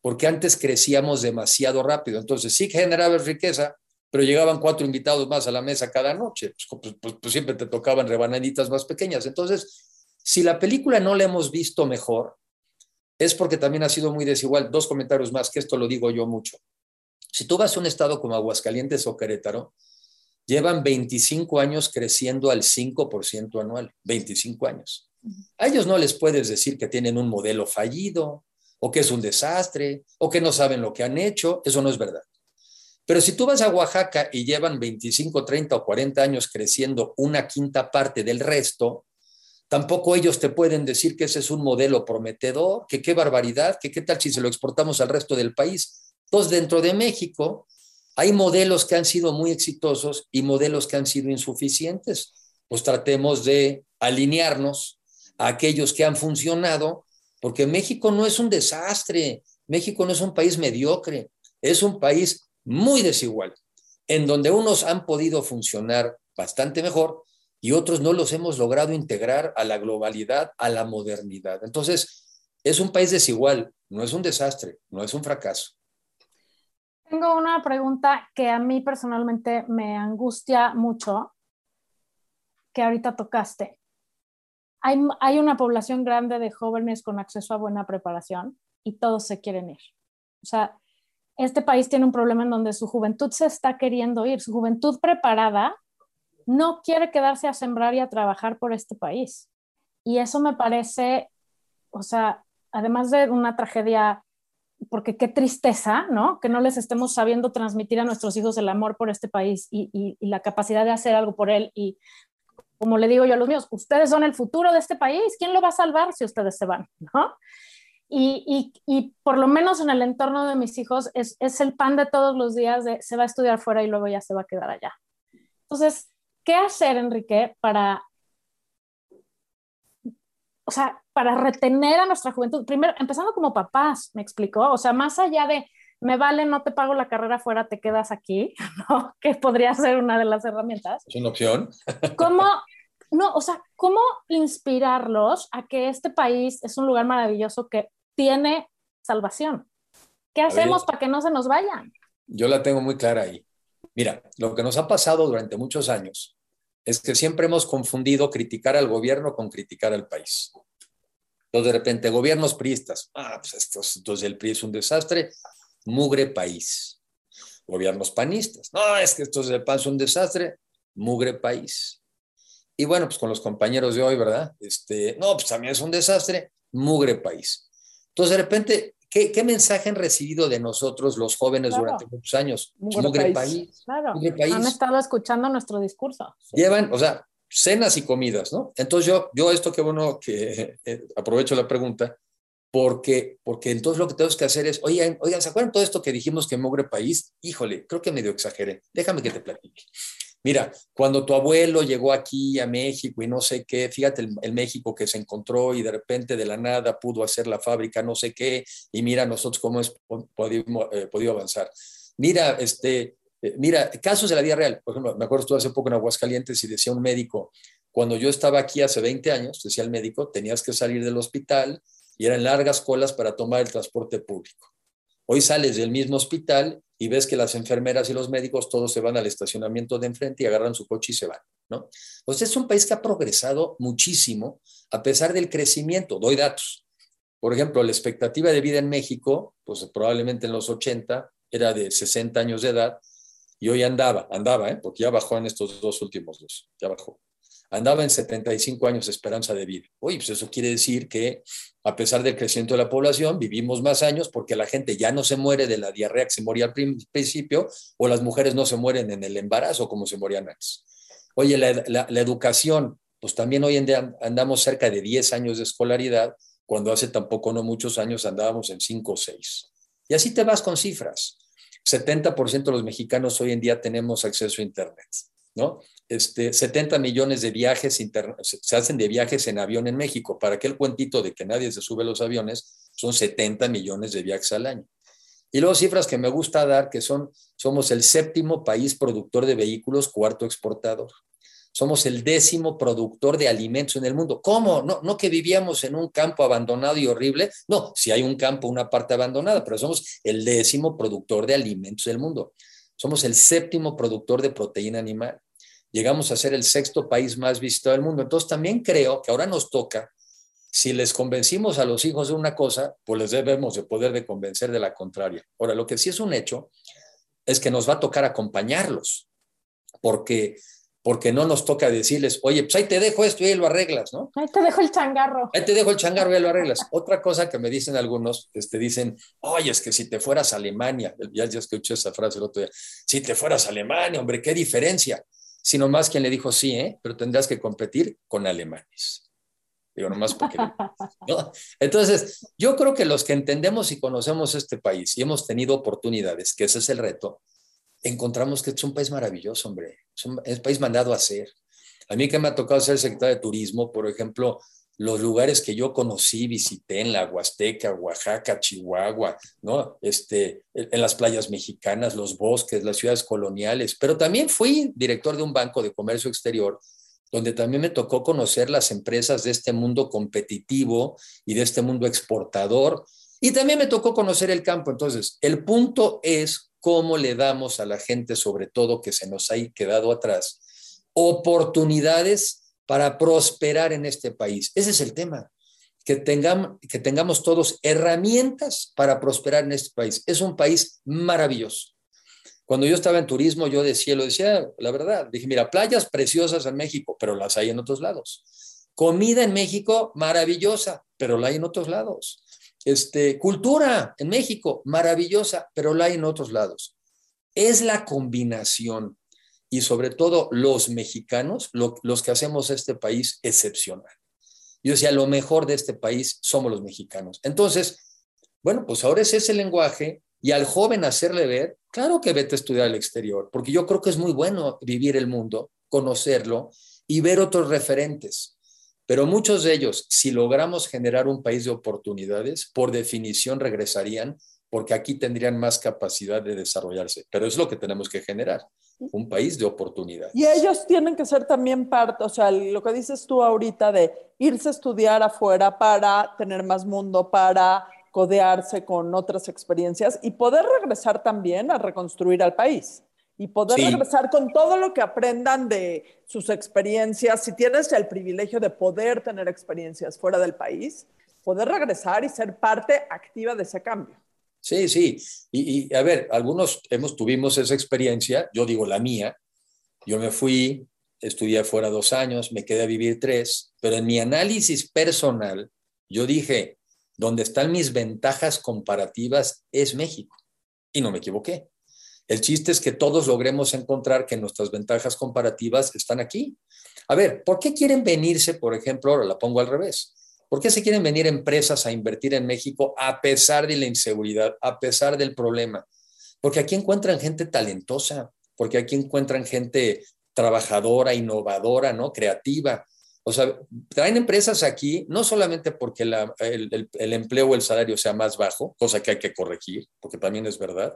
porque antes crecíamos demasiado rápido. Entonces sí generaba riqueza, pero llegaban cuatro invitados más a la mesa cada noche. Pues, pues, pues, pues, siempre te tocaban rebanaditas más pequeñas. Entonces, si la película no la hemos visto mejor, es porque también ha sido muy desigual. Dos comentarios más, que esto lo digo yo mucho. Si tú vas a un estado como Aguascalientes o Querétaro, llevan 25 años creciendo al 5% anual, 25 años. A ellos no les puedes decir que tienen un modelo fallido, o que es un desastre, o que no saben lo que han hecho, eso no es verdad. Pero si tú vas a Oaxaca y llevan 25, 30 o 40 años creciendo una quinta parte del resto, tampoco ellos te pueden decir que ese es un modelo prometedor, que qué barbaridad, que qué tal si se lo exportamos al resto del país. Entonces, dentro de México hay modelos que han sido muy exitosos y modelos que han sido insuficientes. Pues tratemos de alinearnos a aquellos que han funcionado porque México no es un desastre, México no es un país mediocre, es un país muy desigual, en donde unos han podido funcionar bastante mejor y otros no los hemos logrado integrar a la globalidad, a la modernidad. Entonces, es un país desigual, no es un desastre, no es un fracaso. Tengo una pregunta que a mí personalmente me angustia mucho, que ahorita tocaste hay, una población grande de jóvenes con acceso a buena preparación y todos se quieren ir. O sea, este país tiene un problema en donde su juventud se está queriendo ir, su juventud preparada no quiere quedarse a sembrar y a trabajar por este país. Y eso me parece, o sea, además de una tragedia, porque qué tristeza, ¿no? Que no les estemos sabiendo transmitir a nuestros hijos el amor por este país y, y la capacidad de hacer algo por él y como le digo yo a los míos, ustedes son el futuro de este país, ¿quién lo va a salvar si ustedes se van? ¿no? Y, y, por lo menos en el entorno de mis hijos es, es, el pan de todos los días de se va a estudiar fuera y luego ya se va a quedar allá. Entonces, ¿qué hacer, Enrique, para, o sea, para retener a nuestra juventud? Primero, empezando como papás, me explicó, o sea, más allá de me vale, no te pago la carrera fuera, te quedas aquí, <laughs> ¿no? Que podría ser una de las herramientas. Es una opción. <laughs> ¿Cómo, no, o sea, cómo inspirarlos a que este país es un lugar maravilloso que tiene salvación? ¿Qué hacemos para que no se nos vayan? Yo la tengo muy clara ahí. Mira, lo que nos ha pasado durante muchos años es que siempre hemos confundido criticar al gobierno con criticar al país. Entonces, de repente, gobiernos priistas, ah, pues estos, entonces el PRI es un desastre, mugre país. Gobiernos panistas, no, es que esto es el PAN es un desastre, mugre país. Y bueno, pues con los compañeros de hoy, ¿verdad? Este, no, pues también es un desastre, mugre país. Entonces, de repente, ¿qué, qué mensaje han recibido de nosotros los jóvenes durante muchos años? Mugre, país. Claro, han estado escuchando nuestro discurso. Llevan, o sea, cenas y comidas, ¿no? Entonces yo, yo esto que bueno, que eh, aprovecho la pregunta, porque, porque entonces lo que tenemos que hacer es, oigan, oigan, ¿se acuerdan todo esto que dijimos que mogre país? Híjole, creo que medio exageré. Déjame que te platique. Mira, cuando tu abuelo llegó aquí a México y no sé qué, fíjate el, México que se encontró y de repente de la nada pudo hacer la fábrica no sé qué, y mira nosotros cómo hemos eh, podido avanzar. Mira, este, eh, mira, casos de la vida real. Por ejemplo, me acuerdo tú hace poco en Aguascalientes y decía un médico, cuando yo estaba aquí hace 20 años, decía el médico, tenías que salir del hospital y eran largas colas para tomar el transporte público. Hoy sales del mismo hospital y ves que las enfermeras y los médicos todos se van al estacionamiento de enfrente y agarran su coche y se van, ¿no? Entonces es un país que ha progresado muchísimo a pesar del crecimiento. Doy datos. Por ejemplo, la expectativa de vida en México, pues probablemente en los 80 era de 60 años de edad y hoy andaba, andaba, ¿eh? porque ya bajó en estos dos últimos dos, ya bajó. Andaba en 75 años de esperanza de vida. Oye, pues eso quiere decir que a pesar del crecimiento de la población, vivimos más años porque la gente ya no se muere de la diarrea que se moría al principio o las mujeres no se mueren en el embarazo como se morían antes. Oye, la, la educación, pues también hoy en día andamos cerca de 10 años de escolaridad, cuando hace tampoco no muchos años andábamos en 5 o 6. Y así te vas con cifras. 70% de los mexicanos hoy en día tenemos acceso a Internet, ¿no? Este, 70 millones de viajes se hacen de viajes en avión en México. Para aquel cuentito de que nadie se sube a los aviones, son 70 millones de viajes al año. Y luego cifras que me gusta dar, que son, somos el séptimo país productor de vehículos, cuarto exportador. Somos el décimo productor de alimentos en el mundo. ¿Cómo? No, no que vivíamos en un campo abandonado y horrible. No, si hay un campo, una parte abandonada, pero somos el décimo productor de alimentos del mundo. Somos el séptimo productor de proteína animal. Llegamos a ser el sexto país más visitado del mundo. Entonces también creo que ahora nos toca, si les convencimos a los hijos de una cosa, pues les debemos de poder de convencer de la contraria. Ahora, lo que sí es un hecho es que nos va a tocar acompañarlos, porque porque no nos toca decirles, oye, pues ahí te dejo esto y ahí lo arreglas, ¿no? Ahí te dejo el changarro. Ahí te dejo el changarro y ahí lo arreglas. <laughs> Otra cosa que me dicen algunos, este, dicen, oye, es que si te fueras a Alemania, ya, ya escuché esa frase el otro día, si te fueras a Alemania, hombre, qué diferencia. Sino más quien le dijo, sí, ¿eh? pero tendrás que competir con alemanes. Digo, nomás porque... <laughs> ¿no? Entonces, yo creo que los que entendemos y conocemos este país y hemos tenido oportunidades, que ese es el reto, encontramos que es un país maravilloso, hombre. Es un, país mandado a ser. A mí que me ha tocado ser secretario de turismo, por ejemplo, los lugares que yo conocí, visité en la Huasteca, Oaxaca, Chihuahua, ¿no? Este, en las playas mexicanas, los bosques, las ciudades coloniales, pero también fui director de un banco de comercio exterior, donde también me tocó conocer las empresas de este mundo competitivo y de este mundo exportador, y también me tocó conocer el campo. Entonces, el punto es cómo le damos a la gente, sobre todo que se nos ha quedado atrás, oportunidades para prosperar en este país. Ese es el tema, que tengamos, que tengamos todos herramientas para prosperar en este país. Es un país maravilloso. Cuando yo estaba en turismo, yo decía, lo decía la verdad, dije, mira, playas preciosas en México, pero las hay en otros lados. Comida en México maravillosa, pero la hay en otros lados. Este, cultura en México, maravillosa, pero la hay en otros lados. Es la combinación y sobre todo los mexicanos, los que hacemos este país excepcional. Yo decía, lo mejor de este país somos los mexicanos. Entonces, bueno, pues ahora es ese lenguaje y al joven hacerle ver, claro que vete a estudiar al exterior, porque yo creo que es muy bueno vivir el mundo, conocerlo y ver otros referentes. Pero muchos de ellos, si logramos generar un país de oportunidades, por definición regresarían porque aquí tendrían más capacidad de desarrollarse. Pero es lo que tenemos que generar, un país de oportunidades. Y ellos tienen que ser también parte, o sea, lo que dices tú ahorita de irse a estudiar afuera para tener más mundo, para codearse con otras experiencias y poder regresar también a reconstruir al país y poder regresar con todo lo que aprendan de sus experiencias. Si tienes el privilegio de poder tener experiencias fuera del país, poder regresar y ser parte activa de ese cambio. Sí, sí. Y, a ver, algunos hemos tuvimos esa experiencia, yo digo la mía. Yo me fui, estudié fuera dos años, me quedé a vivir tres, pero en mi análisis personal, yo dije, donde están mis ventajas comparativas es México. Y no me equivoqué. El chiste es que todos logremos encontrar que nuestras ventajas comparativas están aquí. A ver, ¿por qué quieren venirse, por ejemplo, ahora la pongo al revés? ¿Por qué se quieren venir empresas a invertir en México a pesar de la inseguridad, a pesar del problema? Porque aquí encuentran gente talentosa, porque aquí encuentran gente trabajadora, innovadora, ¿no? Creativa. O sea, traen empresas aquí no solamente porque el, empleo o el salario sea más bajo, cosa que hay que corregir, porque también es verdad,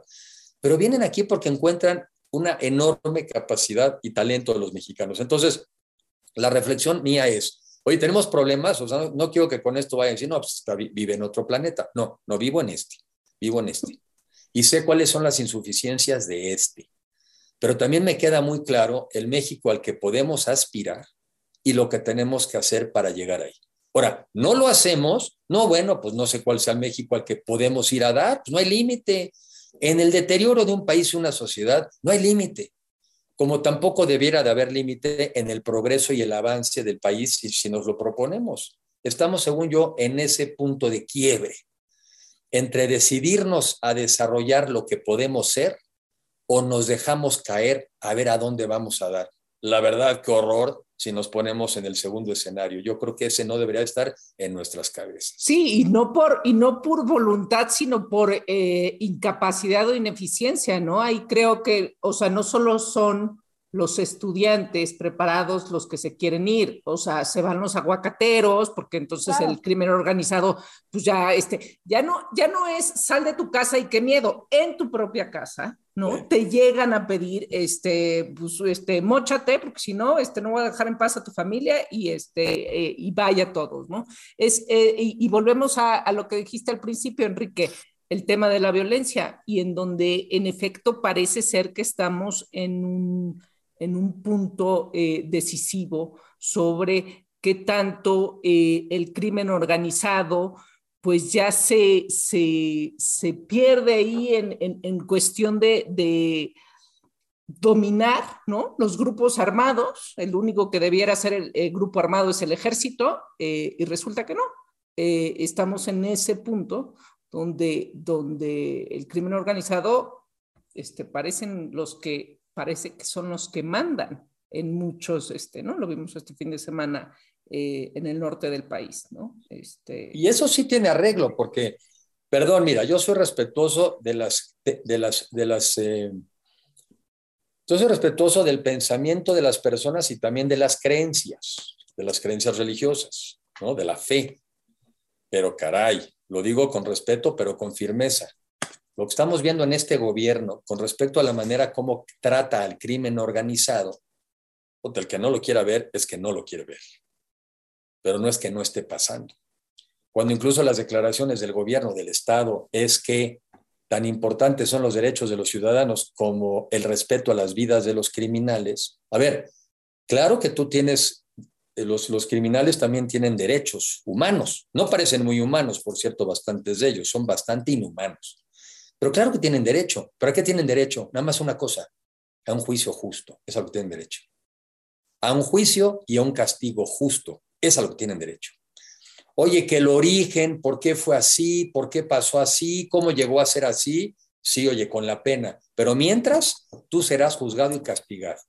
pero vienen aquí porque encuentran una enorme capacidad y talento de los mexicanos. Entonces, la reflexión mía es, oye, tenemos problemas, o sea, no, quiero que con esto vayan a decir, no, pues vive en otro planeta. No, no vivo en este, vivo en este. Y sé cuáles son las insuficiencias de este. Pero también me queda muy claro el México al que podemos aspirar y lo que tenemos que hacer para llegar ahí. Ahora, no lo hacemos, no, bueno, pues no sé cuál sea el México al que podemos ir a dar, pues no hay límite. En el deterioro de un país y una sociedad no hay límite, como tampoco debiera de haber límite en el progreso y el avance del país si, si nos lo proponemos. Estamos, según yo, en ese punto de quiebre entre decidirnos a desarrollar lo que podemos ser o nos dejamos caer a ver a dónde vamos a dar. La verdad, qué horror si nos ponemos en el segundo escenario. Yo creo que ese no debería estar en nuestras cabezas. Sí, y no por, y no por voluntad, sino por eh, incapacidad o ineficiencia, ¿no? Ahí creo que, o sea, no solo son los estudiantes preparados los que se quieren ir, o sea, se van los aguacateros, porque entonces Claro. el crimen organizado, pues ya, este, ya no, ya no es sal de tu casa y qué miedo, en tu propia casa, ¿no? Te llegan a pedir, este, pues, este, mochate, porque si no, este, no voy a dejar en paz a tu familia y, este, eh, y vaya todos, ¿no? Es, eh, y, y volvemos a, a lo que dijiste al principio, Enrique, el tema de la violencia y en donde en efecto parece ser que estamos en un, en un punto eh, decisivo sobre qué tanto el crimen organizado pues ya se, se, se pierde ahí en, en, en cuestión de, de, dominar ¿no? los grupos armados. El único que debiera ser el, el grupo armado es el ejército eh, y resulta que no. Eh, estamos en ese punto donde, donde el crimen organizado este, parecen los que parece que son los que mandan en muchos, este, ¿no? Lo vimos este fin de semana eh, en el norte del país, ¿no? Este... Y eso sí tiene arreglo, porque, perdón, mira, yo soy respetuoso de las, de, de las, de las, eh, yo soy respetuoso del pensamiento de las personas y también de las creencias, de las creencias religiosas, ¿no? De la fe. Pero caray, lo digo con respeto, pero con firmeza. Lo que estamos viendo en este gobierno con respecto a la manera como trata al crimen organizado, el que no lo quiera ver es que no lo quiere ver. Pero no es que no esté pasando. Cuando incluso las declaraciones del gobierno del Estado es que tan importantes son los derechos de los ciudadanos como el respeto a las vidas de los criminales. A ver, claro que tú tienes los, los, criminales también tienen derechos humanos. No parecen muy humanos, por cierto, bastantes de ellos, son bastante inhumanos. Pero claro que tienen derecho. ¿Para qué tienen derecho? Nada más una cosa, a un juicio justo, es a lo que tienen derecho. A un juicio y a un castigo justo, es a lo que tienen derecho. Oye, que el origen, ¿por qué fue así? ¿Por qué pasó así? ¿Cómo llegó a ser así? Sí, oye, con la pena. Pero mientras, tú serás juzgado y castigado.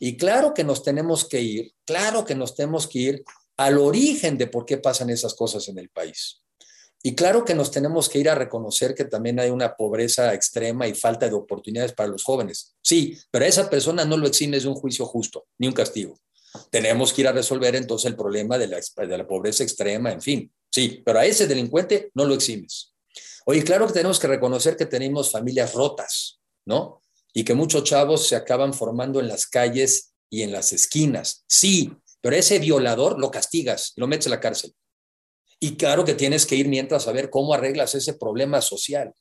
Y claro que nos tenemos que ir, claro que nos tenemos que ir al origen de por qué pasan esas cosas en el país. Y claro que nos tenemos que ir a reconocer que también hay una pobreza extrema y falta de oportunidades para los jóvenes. Sí, pero a esa persona no lo eximes de un juicio justo, ni un castigo. Tenemos que ir a resolver entonces el problema de la, pobreza extrema, en fin. Sí, pero a ese delincuente no lo eximes. Oye, claro que tenemos que reconocer que tenemos familias rotas, ¿no? y que muchos chavos se acaban formando en las calles y en las esquinas. Sí, pero ese violador lo castigas, lo metes a la cárcel. Y claro que tienes que ir mientras a ver cómo arreglas ese problema social.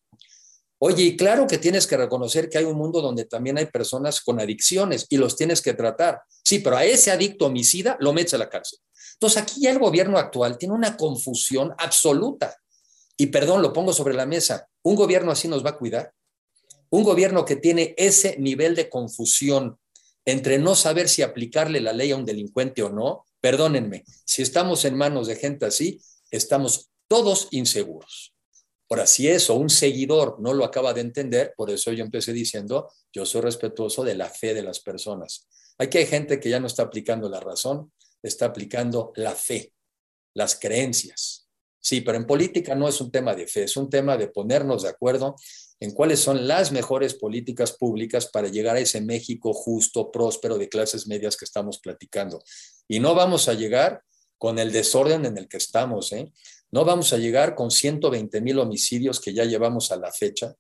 Oye, y claro que tienes que reconocer que hay un mundo donde también hay personas con adicciones y los tienes que tratar. Sí, pero a ese adicto homicida lo metes a la cárcel. Entonces aquí ya el gobierno actual tiene una confusión absoluta. Y perdón, lo pongo sobre la mesa. ¿Un gobierno así nos va a cuidar? Un gobierno que tiene ese nivel de confusión entre no saber si aplicarle la ley a un delincuente o no, perdónenme, si estamos en manos de gente así, estamos todos inseguros. Ahora, si eso un seguidor no lo acaba de entender, por eso yo empecé diciendo, yo soy respetuoso de la fe de las personas. Aquí hay gente que ya no está aplicando la razón, está aplicando la fe, las creencias. Sí, pero en política no es un tema de fe, es un tema de ponernos de acuerdo en cuáles son las mejores políticas públicas para llegar a ese México justo, próspero, de clases medias que estamos platicando. Y no vamos a llegar con el desorden en el que estamos, ¿eh? No vamos a llegar con 120 mil homicidios que ya llevamos a la fecha,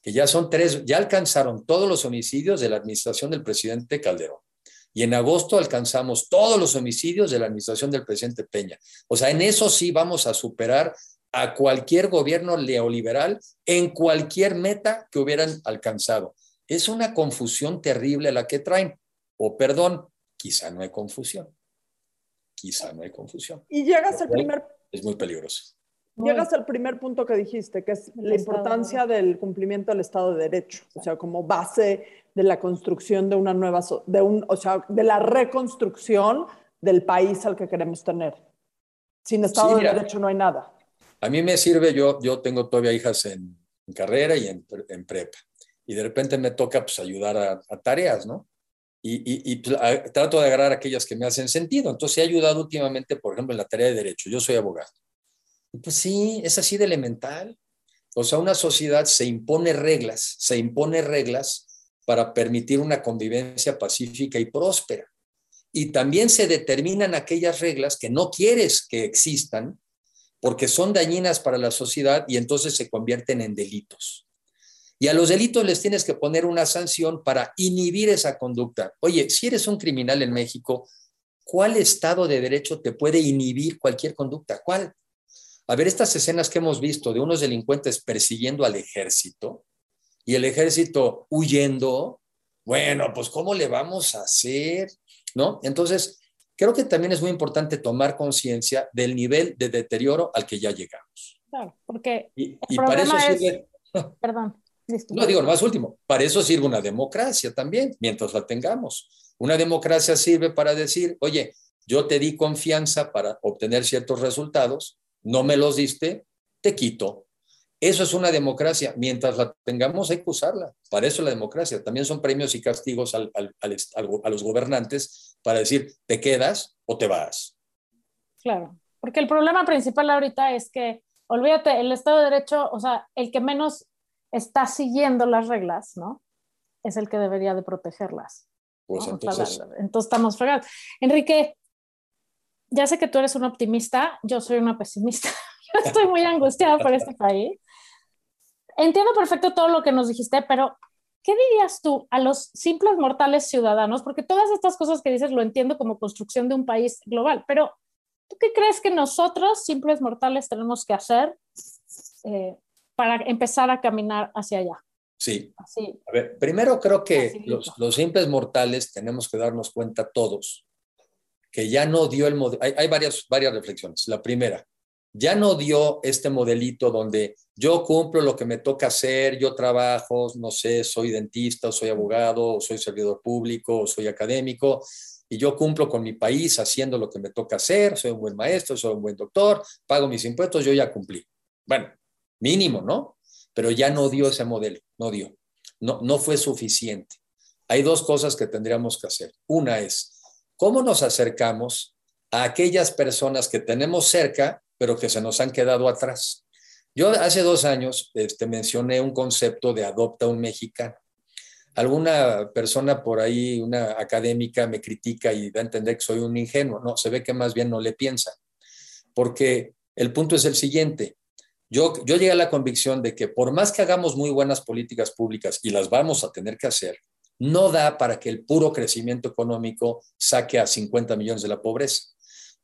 que ya son tres, ya alcanzaron todos los homicidios de la administración del presidente Calderón. Y en agosto alcanzamos todos los homicidios de la administración del presidente Peña. O sea, en eso sí vamos a superar a cualquier gobierno neoliberal en cualquier meta que hubieran alcanzado. Es una confusión terrible la que traen. O perdón, quizá no hay confusión. Quizá no hay confusión. Y llegas al primer... Es muy peligroso. llegas al primer punto que dijiste, que es la importancia del cumplimiento del Estado de Derecho, o sea, como base de la construcción de una nueva, de un, o sea, de la reconstrucción del país al que queremos tener. Sin Estado de Derecho no hay nada. A mí me sirve, yo, yo tengo todavía hijas en, carrera y en, en, prepa, y de repente me toca pues ayudar a, tareas, ¿no? Y, pues, trato de agarrar aquellas que me hacen sentido. Entonces he ayudado últimamente, por ejemplo, en la tarea de derecho. Yo soy abogado. Pues sí, es así de elemental. O sea, una sociedad se impone reglas, se impone reglas para permitir una convivencia pacífica y próspera. Y también se determinan aquellas reglas que no quieres que existan porque son dañinas para la sociedad y entonces se convierten en delitos. Y a los delitos les tienes que poner una sanción para inhibir esa conducta. Oye, si eres un criminal en México, ¿cuál Estado de Derecho te puede inhibir cualquier conducta? ¿Cuál? A ver, estas escenas que hemos visto de unos delincuentes persiguiendo al ejército y el ejército huyendo, bueno, pues ¿cómo le vamos a hacer? ¿No? Entonces, creo que también es muy importante tomar conciencia del nivel de deterioro al que ya llegamos. Claro, porque y, para eso sirve... <laughs> Perdón. No digo, más último, para eso sirve una democracia también, mientras la tengamos. Una democracia sirve para decir, oye, yo te di confianza para obtener ciertos resultados, no me los diste, te quito. Eso es una democracia. Mientras la tengamos, hay que usarla. Para eso la democracia. También son premios y castigos a los gobernantes para decir, te quedas o te vas. Claro, porque el problema principal ahorita es que, olvídate, el Estado de Derecho, o sea, el que menos está siguiendo las reglas, ¿no? Es el que debería de protegerlas. Pues entonces... entonces estamos fregados. Enrique, ya sé que tú eres un optimista, yo soy una pesimista. <laughs> yo estoy muy angustiada por este país. Entiendo perfecto todo lo que nos dijiste, pero ¿qué dirías tú a los simples mortales ciudadanos? Porque todas estas cosas que dices lo entiendo como construcción de un país global, pero ¿tú qué crees que nosotros, simples mortales, tenemos que hacer eh, para empezar a caminar hacia allá? Sí. A ver, primero creo que los, los, simples mortales tenemos que darnos cuenta todos que ya no dio el modelo, hay, varias, varias reflexiones. La primera, ya no dio este modelito donde yo cumplo lo que me toca hacer, yo trabajo, no sé, soy dentista, o soy abogado, o soy servidor público, o soy académico, y yo cumplo con mi país haciendo lo que me toca hacer, soy un buen maestro, soy un buen doctor, pago mis impuestos, yo ya cumplí. Bueno, mínimo, ¿no? Pero ya no dio ese modelo, no dio. No, no fue suficiente. Hay dos cosas que tendríamos que hacer. Una es, ¿Cómo nos acercamos a aquellas personas que tenemos cerca, pero que se nos han quedado atrás? Yo hace dos años este, mencioné un concepto de adopta un mexicano. Alguna persona por ahí, una académica, me critica y da a entender que soy un ingenuo. No, se ve que más bien no le piensa. Porque el punto es el siguiente. Yo, yo llegué a la convicción de que por más que hagamos muy buenas políticas públicas, y las vamos a tener que hacer, no da para que el puro crecimiento económico saque a 50 millones de la pobreza.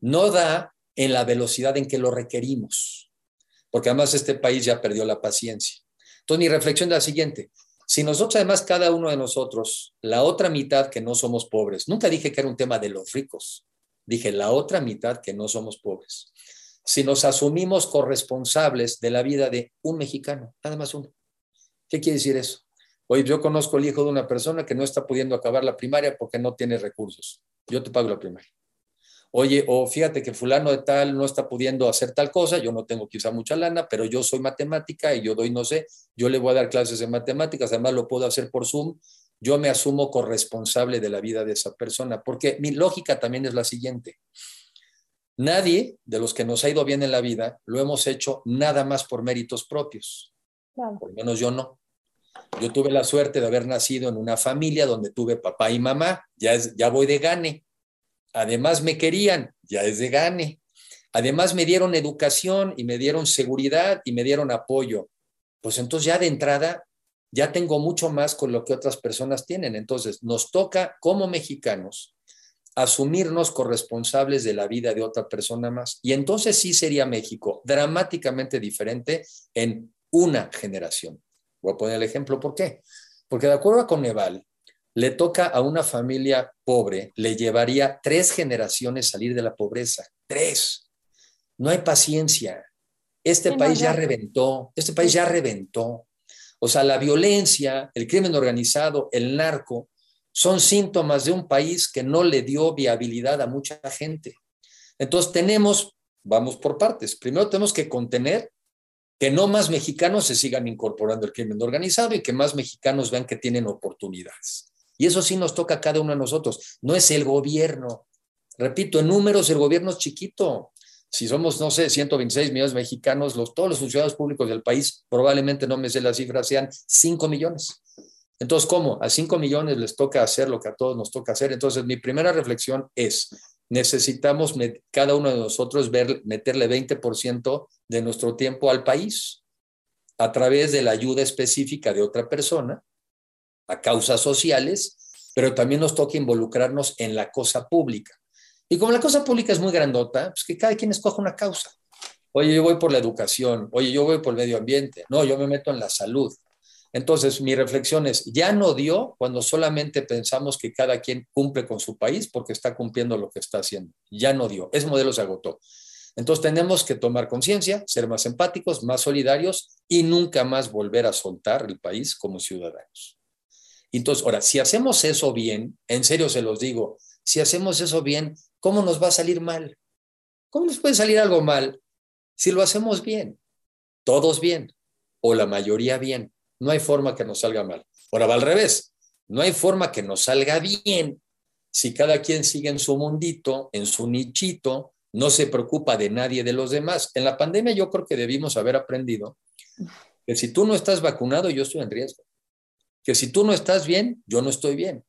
No da en la velocidad en que lo requerimos, porque además este país ya perdió la paciencia. Entonces mi reflexión es la siguiente. Si nosotros, además, cada uno de nosotros, la otra mitad que no somos pobres, nunca dije que era un tema de los ricos, dije la otra mitad que no somos pobres. Si nos asumimos corresponsables de la vida de un mexicano, nada más uno. ¿Qué quiere decir eso? Oye, yo conozco el hijo de una persona que no está pudiendo acabar la primaria porque no tiene recursos. Yo te pago la primaria. Oye, o fíjate que fulano de tal no está pudiendo hacer tal cosa, yo no tengo quizá mucha lana, pero yo soy matemática y yo doy, no sé, yo le voy a dar clases de matemáticas, además lo puedo hacer por Zoom, yo me asumo corresponsable de la vida de esa persona, porque mi lógica también es la siguiente. Nadie de los que nos ha ido bien en la vida lo hemos hecho nada más por méritos propios. Por lo menos yo no. Yo tuve la suerte de haber nacido en una familia donde tuve papá y mamá, ya, es, ya voy de gane. Además me querían, ya es de gane. Además me dieron educación y me dieron seguridad y me dieron apoyo. Pues entonces ya de entrada ya tengo mucho más con lo que otras personas tienen. Entonces nos toca como mexicanos asumirnos corresponsables de la vida de otra persona más. Y entonces sí sería México dramáticamente diferente en una generación. Voy a poner el ejemplo, ¿por qué? Porque de acuerdo a Coneval, le toca a una familia pobre, le llevaría tres generaciones salir de la pobreza. Tres. No hay paciencia. Este no, país ya ya. reventó, este país ya reventó. O sea, la violencia, el crimen organizado, el narco, son síntomas de un país que no le dio viabilidad a mucha gente. Entonces tenemos, vamos por partes, primero tenemos que contener que no más mexicanos se sigan incorporando al crimen organizado y que más mexicanos vean que tienen oportunidades. Y eso sí nos toca cada uno de nosotros, no es el gobierno. Repito, en números el gobierno es chiquito. Si somos, no sé, 126 millones de mexicanos, los, todos los funcionarios públicos del país, probablemente no me sé la cifra, sean 5 millones. Entonces, ¿cómo? A 5 millones les toca hacer lo que a todos nos toca hacer. Entonces, mi primera reflexión es, necesitamos cada uno de nosotros ver, meterle 20% de nuestro tiempo al país a través de la ayuda específica de otra persona a causas sociales, pero también nos toca involucrarnos en la cosa pública. Y como la cosa pública es muy grandota, pues que cada quien escoja una causa. Oye, yo voy por la educación, oye, yo voy por el medio ambiente, no, yo me meto en la salud. Entonces, mi reflexión es, ya no dio cuando solamente pensamos que cada quien cumple con su país porque está cumpliendo lo que está haciendo. Ya no dio, ese modelo se agotó. Entonces, tenemos que tomar conciencia, ser más empáticos, más solidarios y nunca más volver a soltar el país como ciudadanos. Entonces, ahora, si hacemos eso bien, en serio se los digo, si hacemos eso bien, ¿cómo nos va a salir mal? ¿Cómo nos puede salir algo mal si lo hacemos bien? Todos bien, o la mayoría bien. No hay forma que nos salga mal. Ahora va al revés. No hay forma que nos salga bien si cada quien sigue en su mundito, en su nichito, no se preocupa de nadie de los demás. En la pandemia yo creo que debimos haber aprendido que si tú no estás vacunado, yo estoy en riesgo. Que si tú no estás bien, yo no estoy bien.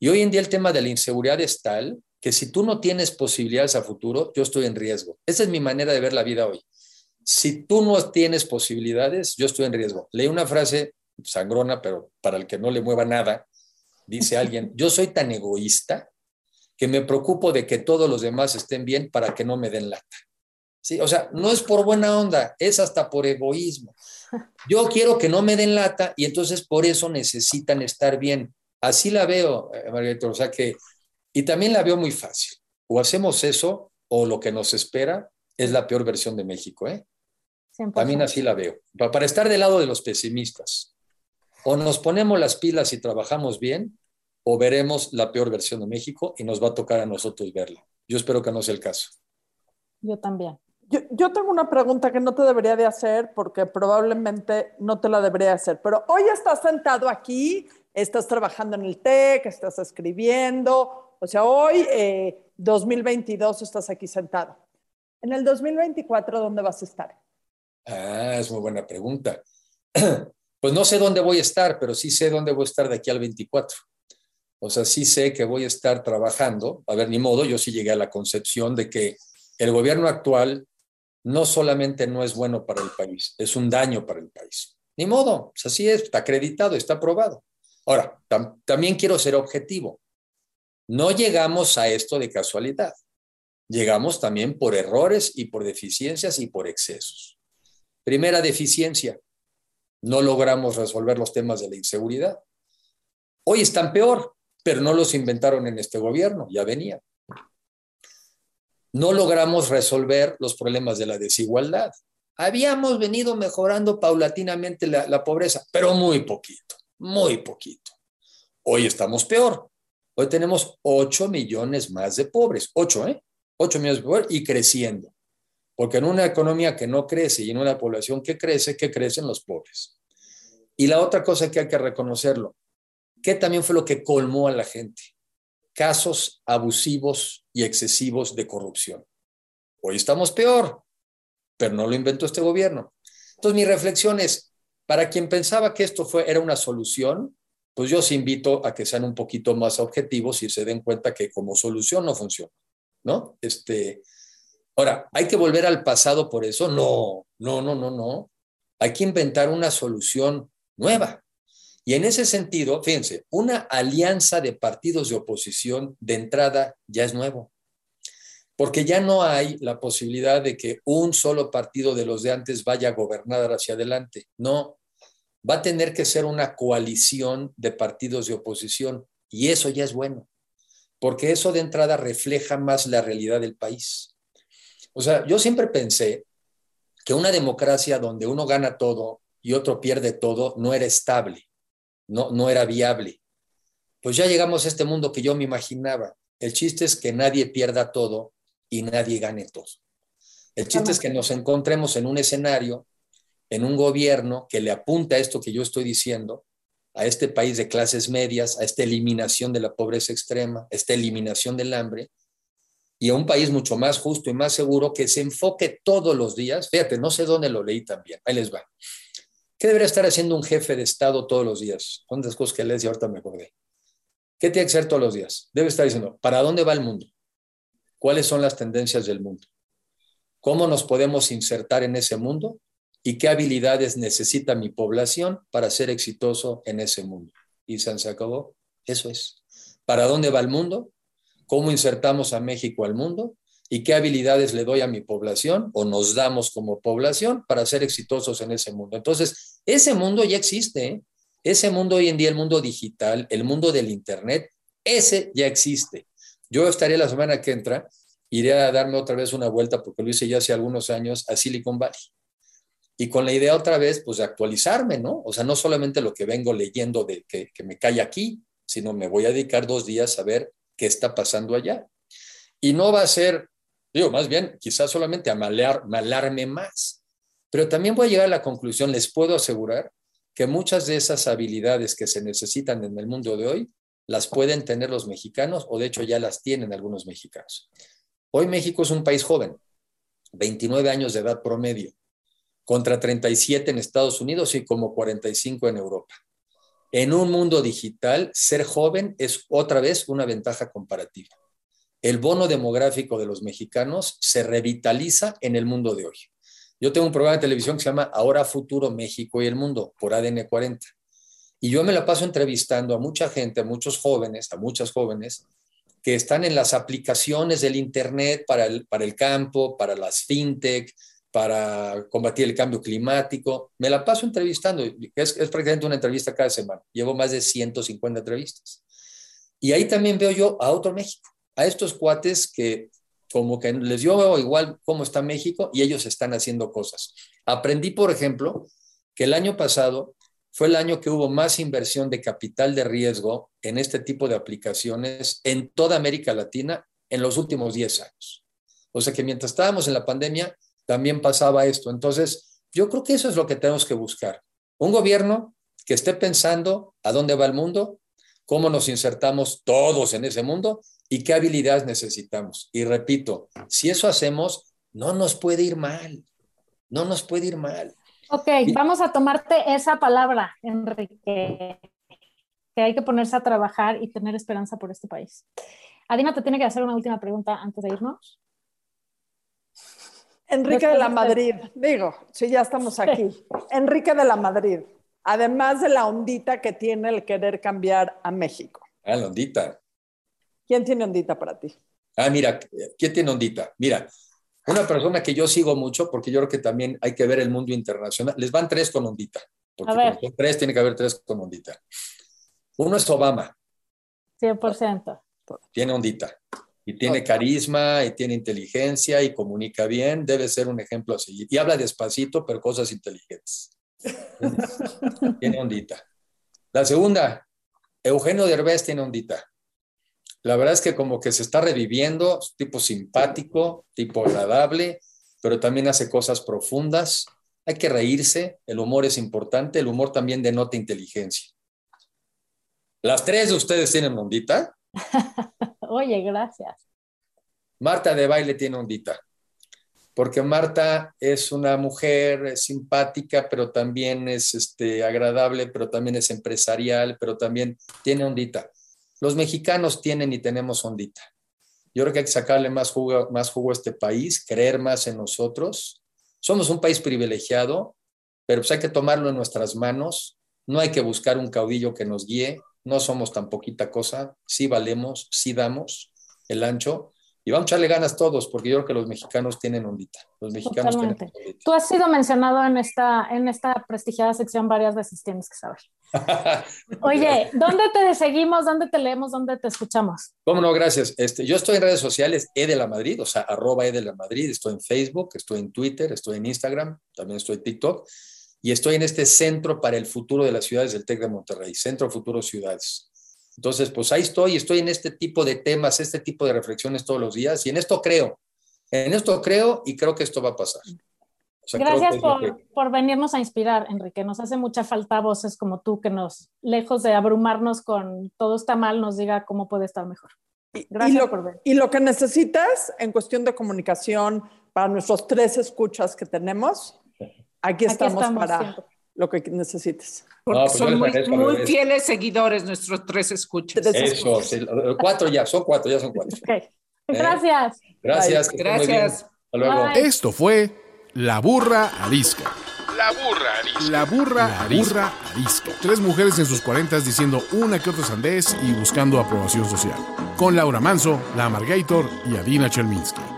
Y hoy en día el tema de la inseguridad es tal que si tú no tienes posibilidades a futuro, yo estoy en riesgo. Esa es mi manera de ver la vida hoy. Si tú no tienes posibilidades, yo estoy en riesgo. Leí una frase sangrona, pero para el que no le mueva nada, dice <laughs> alguien, yo soy tan egoísta que me preocupo de que todos los demás estén bien para que no me den lata. Sí, o sea, no es por buena onda, es hasta por egoísmo. <laughs> Yo quiero que no me den lata y entonces por eso necesitan estar bien. Así la veo, eh, Margarita, o sea que, y también la veo muy fácil. O hacemos eso o lo que nos espera es la peor versión de México, ¿eh? 100%. También así la veo. Pa- Para estar del lado de los pesimistas, o nos ponemos las pilas y trabajamos bien, o veremos la peor versión de México y nos va a tocar a nosotros verla. Yo espero que no sea el caso. Yo también. Yo, yo tengo una pregunta que no te debería de hacer porque probablemente no te la debería hacer, pero hoy estás sentado aquí, estás trabajando en el TEC, estás escribiendo, o sea, hoy, eh, 2022, estás aquí sentado. En el 2024, ¿dónde vas a estar? Ah, es muy buena pregunta. <clears throat> Pues no sé dónde voy a estar, pero sí sé dónde voy a estar de aquí al 24. O sea, sí sé que voy a estar trabajando. A ver, ni modo, yo sí llegué a la concepción de que el gobierno actual no solamente no es bueno para el país, es un daño para el país. Ni modo, pues así es, está acreditado, está aprobado. Ahora, tam- también quiero ser objetivo. No llegamos a esto de casualidad. Llegamos también por errores y por deficiencias y por excesos. Primera deficiencia, no logramos resolver los temas de la inseguridad. Hoy están peor, pero no los inventaron en este gobierno, ya venía. No logramos resolver los problemas de la desigualdad. Habíamos venido mejorando paulatinamente la, la pobreza, pero muy poquito, muy poquito. Hoy estamos peor. Hoy tenemos 8 millones más de pobres, 8, ¿eh? 8 millones de pobres y creciendo. Porque en una economía que no crece y en una población que crece, que crecen los pobres. Y la otra cosa que hay que reconocerlo, que también fue lo que colmó a la gente, casos abusivos y excesivos de corrupción. Hoy estamos peor, pero no lo inventó este gobierno. Entonces mi reflexión es, para quien pensaba que esto fue, era una solución, pues yo os invito a que sean un poquito más objetivos y se den cuenta que como solución no funciona, ¿no? Este, ahora, ¿hay que volver al pasado por eso? No, no, no, no, no. Hay que inventar una solución nueva. Y en ese sentido, fíjense, una alianza de partidos de oposición de entrada ya es nuevo, porque ya no hay la posibilidad de que un solo partido de los de antes vaya a gobernar hacia adelante. No, va a tener que ser una coalición de partidos de oposición y eso ya es bueno, porque eso de entrada refleja más la realidad del país. O sea, yo siempre pensé que una democracia donde uno gana todo y otro pierde todo no era estable, no, no era viable. Pues ya llegamos a este mundo que yo me imaginaba. El chiste es que nadie pierda todo y nadie gane todo. El chiste es que nos encontremos en un escenario, en un gobierno que le apunta a esto que yo estoy diciendo, a este país de clases medias, a esta eliminación de la pobreza extrema, a esta eliminación del hambre, y a un país mucho más justo y más seguro que se enfoque todos los días. Fíjate, no sé dónde lo leí también, ahí les va. ¿Qué debería estar haciendo un jefe de Estado todos los días? ¿Cuántas cosas que lees y ahorita me acordé? ¿Qué tiene que hacer todos los días? Debe estar diciendo, ¿para dónde va el mundo? ¿Cuáles son las tendencias del mundo? ¿Cómo nos podemos insertar en ese mundo? y qué habilidades necesita mi población para ser exitoso en ese mundo. Y se acabó. Eso es. ¿Para dónde va el mundo? ¿Cómo insertamos a México al mundo? ¿Y qué habilidades le doy a mi población o nos damos como población para ser exitosos en ese mundo? Entonces, ese mundo ya existe. ¿eh? Ese mundo hoy en día, el mundo digital, el mundo del Internet, ese ya existe. Yo estaré la semana que entra, iré a darme otra vez una vuelta, porque lo hice ya hace algunos años, a Silicon Valley y con la idea otra vez, pues de actualizarme, ¿no? O sea, no solamente lo que vengo leyendo de que, me cae aquí, sino me voy a dedicar dos días a ver qué está pasando allá. Y no va a ser, digo, más bien, quizás solamente a malear, malarme más, pero también voy a llegar a la conclusión, les puedo asegurar que muchas de esas habilidades que se necesitan en el mundo de hoy las pueden tener los mexicanos o de hecho ya las tienen algunos mexicanos. Hoy México es un país joven, 29 años de edad promedio contra 37 en Estados Unidos y como 45 en Europa. En un mundo digital, ser joven es otra vez una ventaja comparativa. El bono demográfico de los mexicanos se revitaliza en el mundo de hoy. Yo tengo un programa de televisión que se llama Ahora Futuro México y el Mundo por ADN 40. Y yo me la paso entrevistando a mucha gente, a muchos jóvenes, a muchas jóvenes, que están en las aplicaciones del Internet para el, para el campo, para las fintech, para combatir el cambio climático. Me la paso entrevistando, es, prácticamente una entrevista cada semana. Llevo más de 150 entrevistas. Y ahí también veo yo a otro México, a estos cuates que como que les dio igual cómo está México y ellos están haciendo cosas. Aprendí, por ejemplo, que el año pasado fue el año que hubo más inversión de capital de riesgo en este tipo de aplicaciones en toda América Latina en los últimos 10 años. O sea que mientras estábamos en la pandemia, también pasaba esto. Entonces, yo creo que eso es lo que tenemos que buscar. Un gobierno que esté pensando a dónde va el mundo, cómo nos insertamos todos en ese mundo y qué habilidades necesitamos. Y repito, si eso hacemos, no nos puede ir mal, no nos puede ir mal. Ok, vamos a tomarte esa palabra, Enrique, que hay que ponerse a trabajar y tener esperanza por este país. Adina te tiene que hacer una última pregunta antes de irnos. Enrique de la Madrid, digo, si ya estamos aquí. Enrique de la Madrid, además de la ondita que tiene el querer cambiar a México. Ah, la ondita. ¿Quién tiene ondita para ti? Ah, mira, ¿quién tiene ondita? Mira, una persona que yo sigo mucho, porque yo creo que también hay que ver el mundo internacional. Les van tres con ondita. Porque a tres tiene que haber tres con ondita. Uno es Obama. 100%. Tiene ondita y tiene carisma y tiene inteligencia y comunica bien, debe ser un ejemplo a seguir. Y habla despacito, pero cosas inteligentes. <laughs> tiene ondita. La segunda, Eugenio Derbez tiene ondita. La verdad es que como que se está reviviendo, tipo simpático, tipo agradable, pero también hace cosas profundas. Hay que reírse, el humor es importante, el humor también denota inteligencia. Las tres de ustedes tienen ondita. <laughs> Oye, gracias. Marta de baile tiene ondita, porque Marta es una mujer simpática, pero también es este, agradable, pero también es empresarial, pero también tiene ondita. Los mexicanos tienen y tenemos ondita. Yo creo que hay que sacarle más jugo, más jugo a este país, creer más en nosotros. Somos un país privilegiado, pero pues hay que tomarlo en nuestras manos. No hay que buscar un caudillo que nos guíe, no somos tan poquita cosa, sí valemos, sí damos el ancho. Y vamos a echarle ganas todos, porque yo creo que los mexicanos tienen ondita. Los mexicanos Totalmente. tienen ondita. Tú has sido mencionado en esta, en esta prestigiada sección varias veces, tienes que saber. <laughs> Oye, ¿dónde te seguimos? ¿Dónde te leemos? ¿Dónde te escuchamos? Cómo no, gracias. Este, yo estoy en redes sociales, E de la Madrid, o sea, arroba E de la Madrid, estoy en Facebook, estoy en Twitter, estoy en Instagram, también estoy en TikTok, y estoy en este Centro para el Futuro de las Ciudades del TEC de Monterrey, Centro Futuro Ciudades. Entonces, pues ahí estoy, estoy en este tipo de temas, este tipo de reflexiones todos los días, y en esto creo, en esto creo y creo que esto va a pasar. O sea, Gracias por, que- por venirnos a inspirar, Enrique. Nos hace mucha falta voces como tú que nos, lejos de abrumarnos con todo está mal, nos diga cómo puede estar mejor. Gracias y lo, por venir. y lo que necesitas en cuestión de comunicación para nuestros tres escuchas que tenemos, aquí estamos, estamos para siempre. lo que necesites. Porque No, pues son muy, fieles seguidores nuestros tres escuchas. Tres Eso, sí, cuatro ya, son cuatro, ya son cuatro. <laughs> Ok. Gracias. Gracias. muy bien. Gracias. Hasta luego. Bye. Esto fue La Burra Arisca. La burra arisca. La burra, burra arisca. Tres mujeres en sus cuarentas diciendo una que otra sandez y buscando aprobación social. Con Laura Manso, La Amargator y Adina Chelminsky.